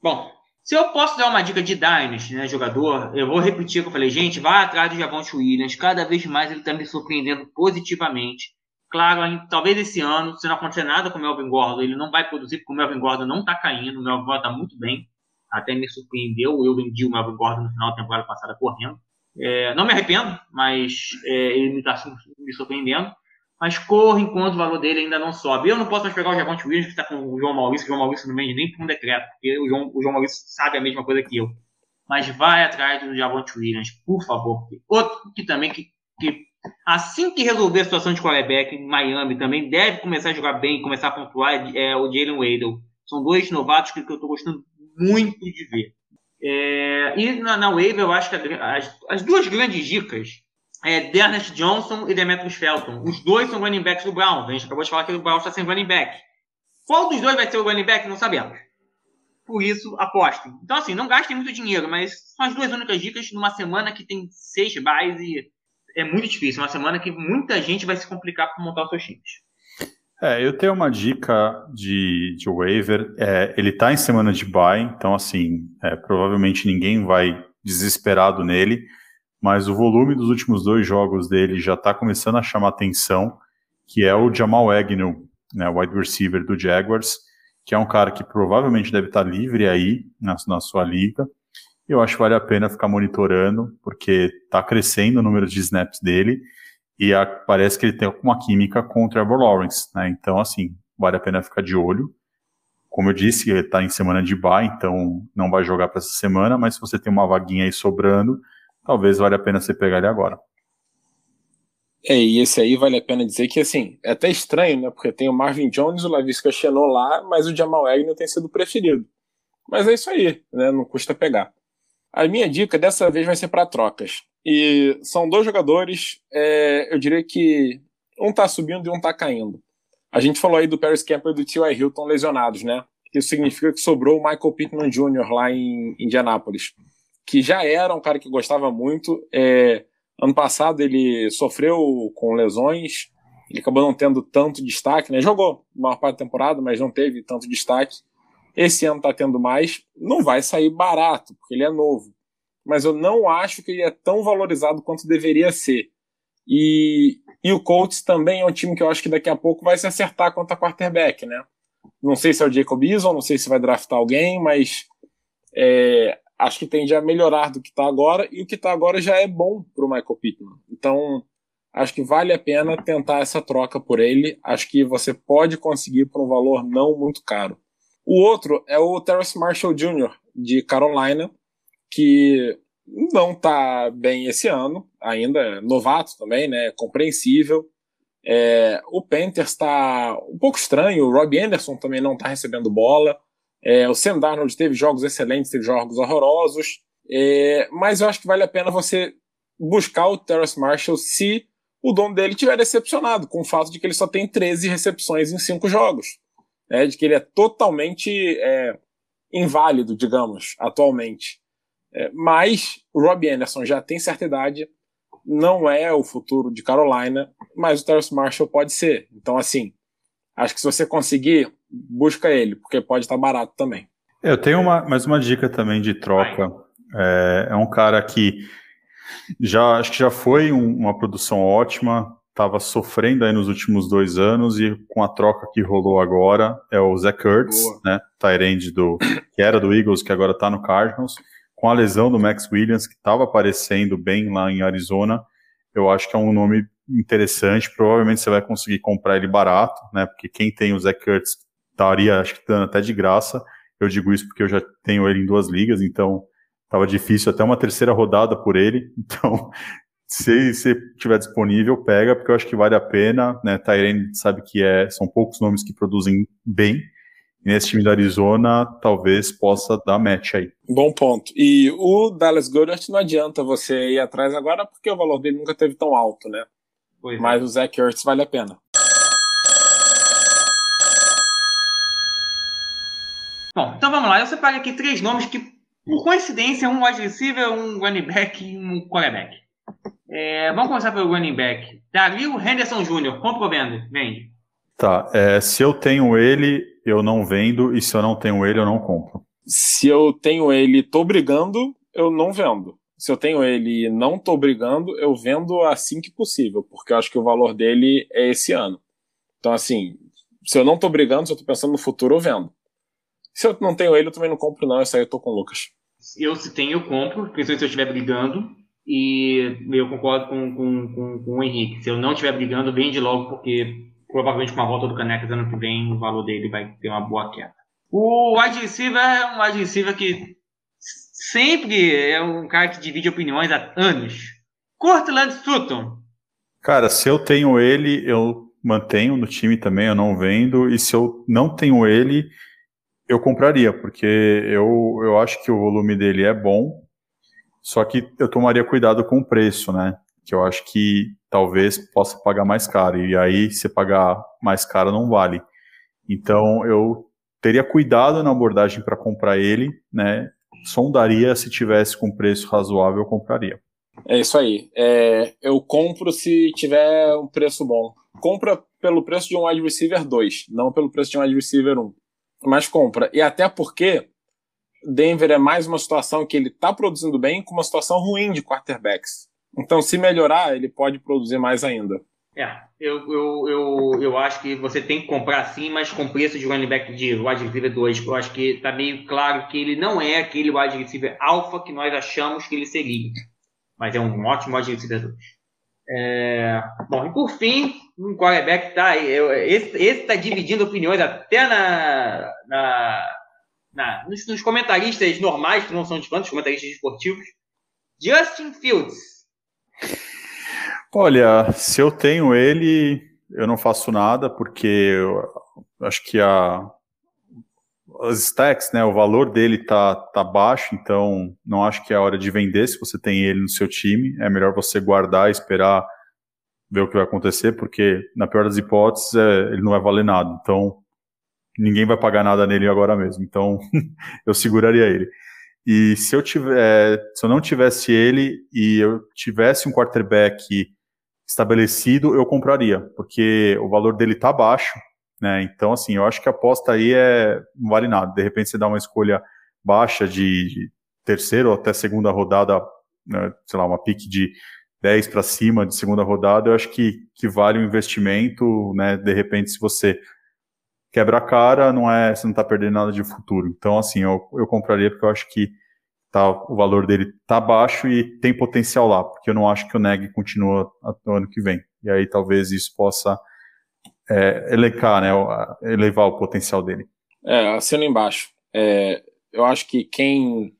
Bom, se eu posso dar uma dica de Dynasty, né, jogador, eu vou repetir o que eu falei. Gente, vá atrás do Javonte Williams. Cada vez mais ele está me surpreendendo positivamente. Claro, talvez esse ano, se não acontecer nada com o Melvin Gordon, ele não vai produzir, porque o Melvin Gordon não está caindo. O Melvin Gordon está muito bem. Até me surpreendeu. Eu vendi o Melvin Gordon no final da temporada passada correndo. É, não me arrependo, mas é, ele está me surpreendendo mas corre enquanto o valor dele ainda não sobe. Eu não posso mais pegar o Javante Williams, que está com o João Maurício, o João Maurício não vende nem por um decreto, porque o João, o João Maurício sabe a mesma coisa que eu. Mas vai atrás do Javante Williams, por favor. Outro que também, que, que assim que resolver a situação de quarterback em Miami, também deve começar a jogar bem, começar a pontuar, é o Jalen Waddle. São dois novatos que, que eu estou gostando muito de ver. É, e na, na Wave, eu acho que as, as duas grandes dicas é Dernest Johnson e Demetrius Felton. Os dois são running backs do Browns. A gente acabou de falar que o Browns está sem running back. Qual dos dois vai ser o running back? Não sabemos. Por isso, apostem. Então, assim, não gastem muito dinheiro, mas são as duas únicas dicas numa semana que tem seis buys e é muito difícil. Uma semana que muita gente vai se complicar para montar os seus times. É, eu tenho uma dica de, de waiver. É, ele está em semana de buy, então, assim, é, provavelmente ninguém vai desesperado nele mas o volume dos últimos dois jogos dele já está começando a chamar atenção, que é o Jamal Agnew, né, wide receiver do Jaguars, que é um cara que provavelmente deve estar tá livre aí na, na sua liga. Eu acho que vale a pena ficar monitorando, porque está crescendo o número de snaps dele e a, parece que ele tem alguma química com o Trevor Lawrence, né? Então, assim, vale a pena ficar de olho. Como eu disse, ele está em semana de bye, então não vai jogar para essa semana, mas se você tem uma vaguinha aí sobrando, talvez valha a pena você pegar ele agora. É, e esse aí vale a pena dizer que, assim, é até estranho, né? Porque tem o Marvin Jones, o Lavisca Chenou lá, mas o Jamal Agnew tem sido preferido. Mas é isso aí, né? Não custa pegar. A minha dica dessa vez vai ser para trocas. E são dois jogadores, é, eu diria que um tá subindo e um tá caindo. A gente falou aí do Paris Campbell e do T.Y. Hilton lesionados, né? Isso significa que sobrou o Michael Pittman Jr. lá em Indianápolis que já era um cara que gostava muito. É, ano passado ele sofreu com lesões, ele acabou não tendo tanto destaque, né? Jogou a maior parte da temporada, mas não teve tanto destaque. Esse ano está tendo mais. Não vai sair barato, porque ele é novo. Mas eu não acho que ele é tão valorizado quanto deveria ser. E, e o Colts também é um time que eu acho que daqui a pouco vai se acertar contra quarterback, né? Não sei se é o Jacob Eason, não sei se vai draftar alguém, mas é, acho que tende a melhorar do que está agora, e o que está agora já é bom para o Michael Pittman. Então, acho que vale a pena tentar essa troca por ele. Acho que você pode conseguir por um valor não muito caro. O outro é o Terrace Marshall Jr., de Carolina, que não está bem esse ano, ainda é novato também, né? Compreensível. É, o Panthers está um pouco estranho, o Robbie Anderson também não está recebendo bola. É, o Sam Darnold teve jogos excelentes, teve jogos horrorosos. É, mas eu acho que vale a pena você buscar o Terrace Marshall se o dono dele tiver decepcionado com o fato de que ele só tem 13 recepções em 5 jogos. Né, de que ele é totalmente é, inválido, digamos, atualmente. É, mas o Robbie Anderson já tem certa idade, não é o futuro de Carolina, mas o Terrence Marshall pode ser. Então, assim, acho que se você conseguir, busca ele, porque pode estar barato também. Eu tenho uma, mais uma dica também de troca. É, é um cara que já acho que já foi um, uma produção ótima, estava sofrendo aí nos últimos dois anos e com a troca que rolou agora é o Zach Ertz, Boa. né, Tyrande do que era do Eagles, que agora está no Cardinals, com a lesão do Max Williams que estava aparecendo bem lá em Arizona, eu acho que é um nome interessante. Provavelmente você vai conseguir comprar ele barato, né? Porque quem tem o Zach Ertz estaria, acho que dando até de graça. Eu digo isso porque eu já tenho ele em duas ligas, então estava difícil até uma terceira rodada por ele. Então se você tiver disponível, pega, porque eu acho que vale a pena, né? Tyrene sabe que é, são poucos nomes que produzem bem. E nesse time da Arizona, talvez possa dar match aí. Bom ponto. E o Dallas Goddard não adianta você ir atrás agora, porque o valor dele nunca teve tão alto, né? Pois é. Mas é. o Zach Ertz vale a pena. Bom, então vamos lá. Eu separei aqui três nomes que, por coincidência, um wide receiver, um running back e um quarterback. É, vamos começar pelo running back. Dario Henderson Jr., compra ou vende? Vende. Tá, é, se eu tenho ele, eu não vendo, e se eu não tenho ele, eu não compro. Se eu tenho ele tô brigando, eu não vendo. Se eu tenho ele e não tô brigando, eu vendo assim que possível, porque eu acho que o valor dele é esse ano. Então, assim, se eu não tô brigando, se eu tô pensando no futuro, eu vendo. Se eu não tenho ele, eu também não compro, não. Essa aí eu tô com o Lucas. Eu, se tenho, eu compro, principalmente se eu estiver brigando. E eu concordo com, com, com, com o Henrique. Se eu não estiver brigando, vende logo, porque provavelmente com a volta do Canecas ano que vem, o valor dele vai ter uma boa queda. O wide receiver é um wide receiver que sempre é um cara que divide opiniões há anos. Cortland Sutton. Cara, se eu tenho ele, eu mantenho no time também, eu não vendo. E se eu não tenho ele, eu compraria, porque eu, eu acho que o volume dele é bom. Só que eu tomaria cuidado com o preço, né? Que eu acho que talvez possa pagar mais caro. E aí, se pagar mais caro, não vale. Então, eu teria cuidado na abordagem para comprar ele, né? Sondaria se tivesse com preço razoável, eu compraria. É isso aí. É, eu compro se tiver um preço bom. Compra pelo preço de um wide receiver 2, não pelo preço de um wide receiver 1. Mas compra. E até porque Denver é mais uma situação que ele está produzindo bem com uma situação ruim de quarterbacks. Então, se melhorar, ele pode produzir mais ainda. É, eu, eu, eu, eu acho que você tem que comprar sim, mas com preço de running back de wide receiver 2. Eu acho que está meio claro que ele não é aquele wide receiver alfa que nós achamos que ele seria. Mas é um ótimo wide receiver 2. É, bom, e por fim, um quarterback tá. esse está dividindo opiniões até na, na na, nos, nos, comentaristas normais, que não são de fãs, comentaristas esportivos. Justin Fields. Olha, se eu tenho ele, eu não faço nada, porque eu acho que a, as stacks, né, o valor dele tá, tá baixo, então não acho que é a hora de vender se você tem ele no seu time. É melhor você guardar esperar ver o que vai acontecer, porque na pior das hipóteses é, ele não vai valer nada. Então ninguém vai pagar nada nele agora mesmo. Então, eu seguraria ele. E se eu tiver, se eu não tivesse ele e eu tivesse um quarterback estabelecido, eu compraria, porque o valor dele tá baixo, né? Então, assim, eu acho que a aposta aí é não vale nada. De repente você dá uma escolha baixa de, terceira ou até segunda rodada, né, sei lá, uma pique de 10 para cima de segunda rodada, eu acho que, que vale o investimento, né? De repente, se você quebra a cara, não é, você não está perdendo nada de futuro. Então, assim, eu, eu compraria porque eu acho que tá, o valor dele tá baixo e tem potencial lá, porque eu não acho que o NEG continua no ano que vem. E aí talvez isso possa é, elecar, né, elevar o potencial dele. É, assino embaixo. É, eu acho que quem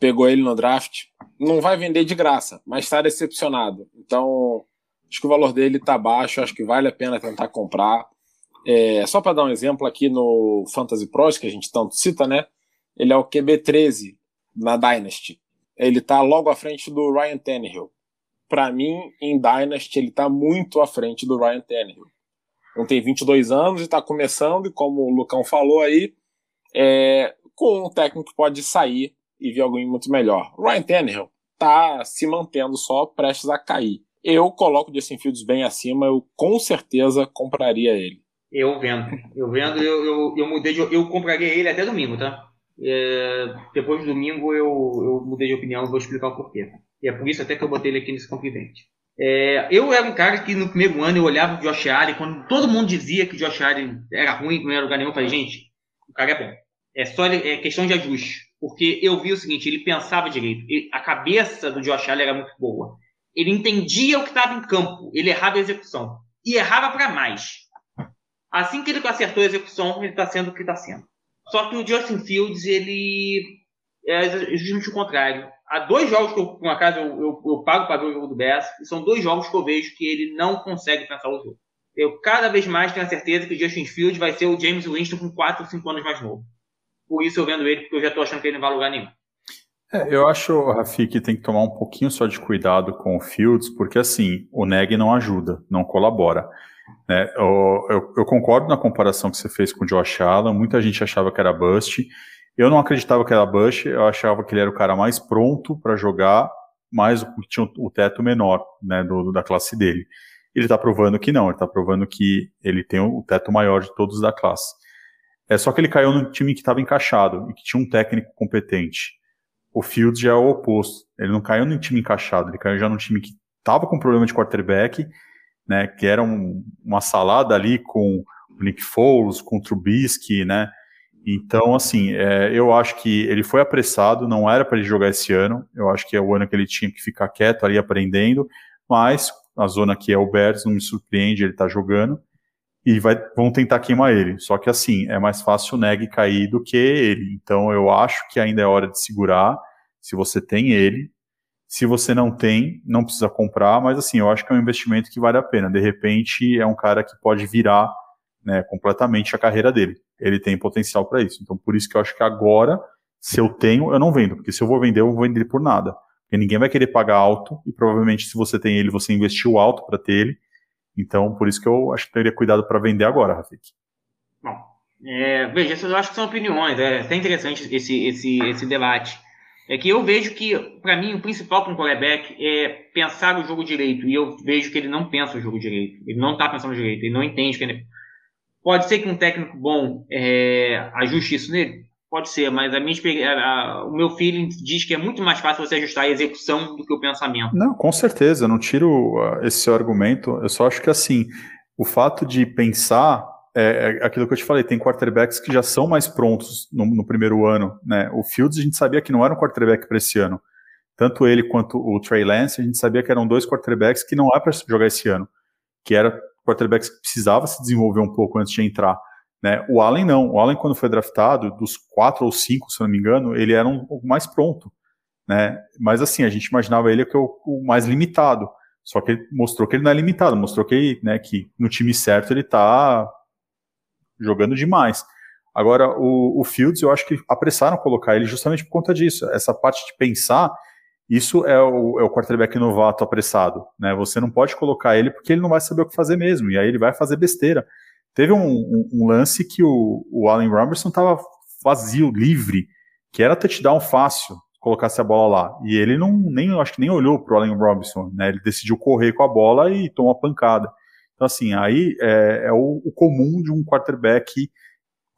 pegou ele no draft. Não vai vender de graça, mas está decepcionado. Então, acho que o valor dele está baixo, acho que vale a pena tentar comprar. É, só para dar um exemplo aqui no Fantasy Pros, que a gente tanto cita, né? Ele é o QB13 na Dynasty. Ele está logo à frente do Ryan Tannehill. Para mim, em Dynasty, ele está muito à frente do Ryan Tannehill. Não tem 22 anos e está começando, e como o Lucão falou aí, é, com um técnico que pode sair e vir alguém muito melhor. Ryan Tannehill está se mantendo só prestes a cair. Eu coloco o Justin Fields bem acima, eu com certeza compraria ele. Eu vendo. Eu vendo, eu, eu, eu mudei de, Eu compraria ele até domingo, tá? É, depois do domingo eu, eu mudei de opinião vou explicar o porquê. E é por isso até que eu botei ele aqui nesse confidente. É, eu era um cara que no primeiro ano eu olhava o Josh Allen, quando todo mundo dizia que o Josh Allen era ruim, que não era lugar nenhum, eu falei, gente, o cara é bom. É só é questão de ajuste. Porque eu vi o seguinte, ele pensava direito. Ele, a cabeça do Josh Allen era muito boa. Ele entendia o que estava em campo. Ele errava a execução. E errava para mais. Assim que ele acertou a execução, ele está sendo o que está sendo. Só que o Justin Fields, ele é justamente o contrário. Há dois jogos que, eu, por acaso, eu, eu, eu pago para ver o jogo do Bears, e são dois jogos que eu vejo que ele não consegue pensar o jogo. Eu cada vez mais tenho a certeza que o Justin Fields vai ser o James Winston com 4 ou 5 anos mais novo. Por isso eu vendo ele, porque eu já estou achando que ele não vai lugar nenhum. É, eu acho, Rafi, que tem que tomar um pouquinho só de cuidado com o Fields, porque assim, o Neg não ajuda, não colabora. Né? Eu, eu, eu, concordo na comparação que você fez com o Josh Allen, muita gente achava que era bust. Eu não acreditava que era bust, eu achava que ele era o cara mais pronto para jogar, mas tinha o teto menor né, do, da classe dele. Ele está provando que não, ele está provando que ele tem o teto maior de todos da classe. É só que ele caiu num time que estava encaixado e que tinha um técnico competente. O Fields já é o oposto. Ele não caiu num time encaixado, ele caiu já num time que estava com problema de quarterback né, que era um, uma salada ali com o Nick Foles, com o Trubisky, né, então, assim, é, eu acho que ele foi apressado, não era para ele jogar esse ano, eu acho que é o ano que ele tinha que ficar quieto ali aprendendo, mas a zona que é o Bears não me surpreende, ele tá jogando, e vai, vão tentar queimar ele, só que assim, é mais fácil o Neg cair do que ele, então eu acho que ainda é hora de segurar, se você tem ele, se você não tem, não precisa comprar, mas assim, eu acho que é um investimento que vale a pena. De repente, é um cara que pode virar né, completamente a carreira dele. Ele tem potencial para isso. Então, por isso que eu acho que agora, se eu tenho, eu não vendo, porque se eu vou vender, eu vou vender por nada. Porque ninguém vai querer pagar alto, e provavelmente se você tem ele, você investiu alto para ter ele. Então, por isso que eu acho que teria cuidado para vender agora, Rafik. Bom, é, veja, eu acho que são opiniões. É até interessante esse, esse, esse debate é que eu vejo que, para mim, o principal para um quarterback é pensar o jogo direito. E eu vejo que ele não pensa o jogo direito. Ele não está pensando direito. Ele não entende que ele... Pode ser que um técnico bom é, ajuste isso nele? Pode ser, mas a minha a, o meu feeling diz que é muito mais fácil você ajustar a execução do que o pensamento. Não, com certeza. Eu não tiro uh, esse argumento. Eu só acho que, assim, o fato de pensar é, é, aquilo que eu te falei, tem quarterbacks que já são mais prontos no, no, primeiro ano, né? O Fields a gente sabia que não era um quarterback para esse ano. Tanto ele quanto o Trey Lance, a gente sabia que eram dois quarterbacks que não é para jogar esse ano, que era quarterbacks que precisava se desenvolver um pouco antes de entrar. Né? O Allen não. O Allen, quando foi draftado, dos quatro ou cinco, se não me engano, ele era um pouco mais pronto. Né? Mas assim, a gente imaginava ele que o, o mais limitado. Só que ele mostrou que ele não é limitado, mostrou que, né, que no time certo ele está jogando demais. Agora, o, o, Fields, eu acho que apressaram colocar ele justamente por conta disso. Essa parte de pensar, isso é o, é o quarterback novato apressado. Né? Você não pode colocar ele porque ele não vai saber o que fazer mesmo, e aí ele vai fazer besteira. Teve um, um, um lance que o, o Allen Robinson estava vazio, livre, que era touchdown fácil, colocasse a bola lá. E ele não, nem, acho que nem olhou para o Allen Robinson, né? Ele decidiu correr com a bola e tomou a pancada. Então, assim, aí é, é o, o, comum de um quarterback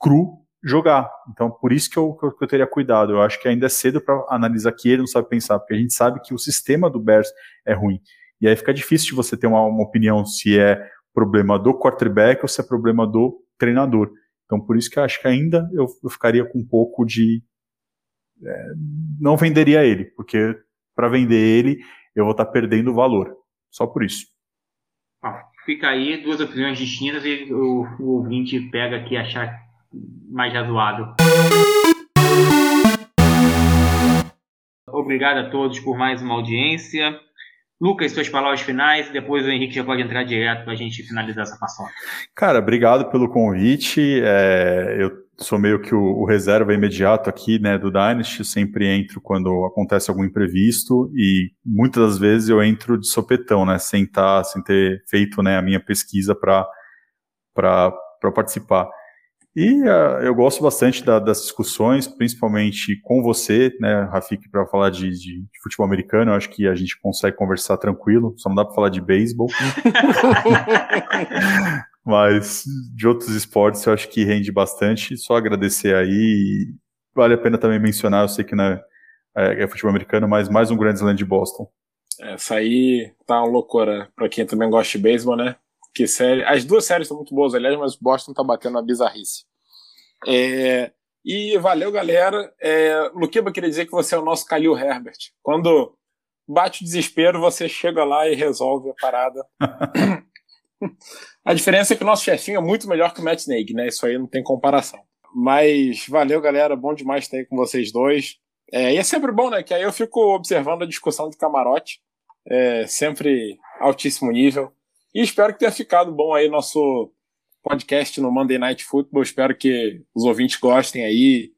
cru jogar. Então, por isso que eu, que eu, teria cuidado. Eu acho que ainda é cedo para analisar que ele não sabe pensar, porque a gente sabe que o sistema do Bears é ruim. E aí fica difícil de você ter uma, uma opinião se é problema do quarterback ou se é problema do treinador. Então, por isso que eu acho que ainda eu, eu ficaria com um pouco de. É, não venderia ele, porque para vender ele eu vou estar tá perdendo valor. Só por isso. Ah, fica aí duas opiniões distintas e o, o ouvinte pega aqui achar mais razoável. Obrigado a todos por mais uma audiência. Lucas, suas palavras finais, depois o Henrique já pode entrar direto para a gente finalizar essa paçoca. Cara, obrigado pelo convite. É, eu sou meio que o, o, reserva imediato aqui, né, do Dynasty. sempre entro quando acontece algum imprevisto e muitas das vezes eu entro de sopetão, né, sem tá, sem ter feito, né, a minha pesquisa para participar. E uh, eu gosto bastante da, das discussões, principalmente com você, né, Rafik, para falar de, de, de, futebol americano. Eu acho que a gente consegue conversar tranquilo, só não dá para falar de beisebol. Mas de outros esportes eu acho que rende bastante. Só agradecer aí. Vale a pena também mencionar, eu sei que não é, é, é futebol americano, mas mais um Grand Slam de Boston. Essa aí tá uma loucura para quem também gosta de beisebol, né? Que série, as duas séries são muito boas, aliás, mas o Boston tá batendo uma bizarrice. É, e valeu, galera. É, Luquiba, queria dizer que você é o nosso Kalil Herbert. Quando bate o desespero, você chega lá e resolve a parada. a diferença é que o nosso chefinho é muito melhor que o Matt Snake, né? Isso aí não tem comparação. Mas valeu, galera. Bom demais estar aí com vocês dois. É, e é sempre bom, né? Que aí eu fico observando a discussão de camarote. É, sempre altíssimo nível. E espero que tenha ficado bom aí nosso podcast no Monday Night Football. Espero que os ouvintes gostem aí.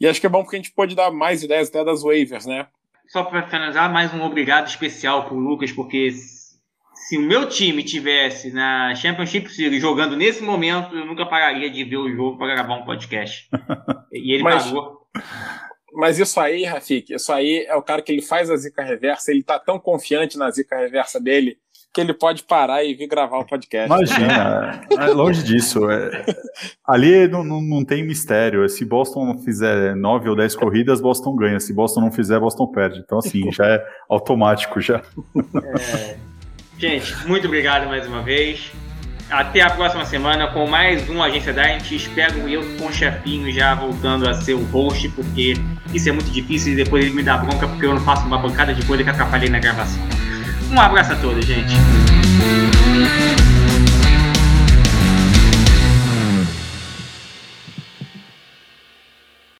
E acho que é bom porque a gente pode dar mais ideias até das waivers, né? Só para finalizar, mais um obrigado especial para o Lucas, porque se o meu time tivesse na Championship Series jogando nesse momento, eu nunca pararia de ver o jogo para gravar um podcast. E ele mas, pagou. Mas isso aí, Rafik, isso aí é o cara que ele faz a zica reversa, ele tá tão confiante na zica reversa dele que ele pode parar e vir gravar o podcast. Imagina, é, longe disso. É, ali não, não, não, tem mistério. Se Boston fizer nove ou dez corridas, Boston ganha. Se Boston não fizer, Boston perde. Então, assim, já é automático já. É... Gente, muito obrigado mais uma vez. Até a próxima semana com mais um Agência Dynasty. Espero eu com o chefinho já voltando a ser o host, porque isso é muito difícil e depois ele me dá bronca porque eu não faço uma bancada de coisa que atrapalhei na gravação. Um abraço a todos, gente.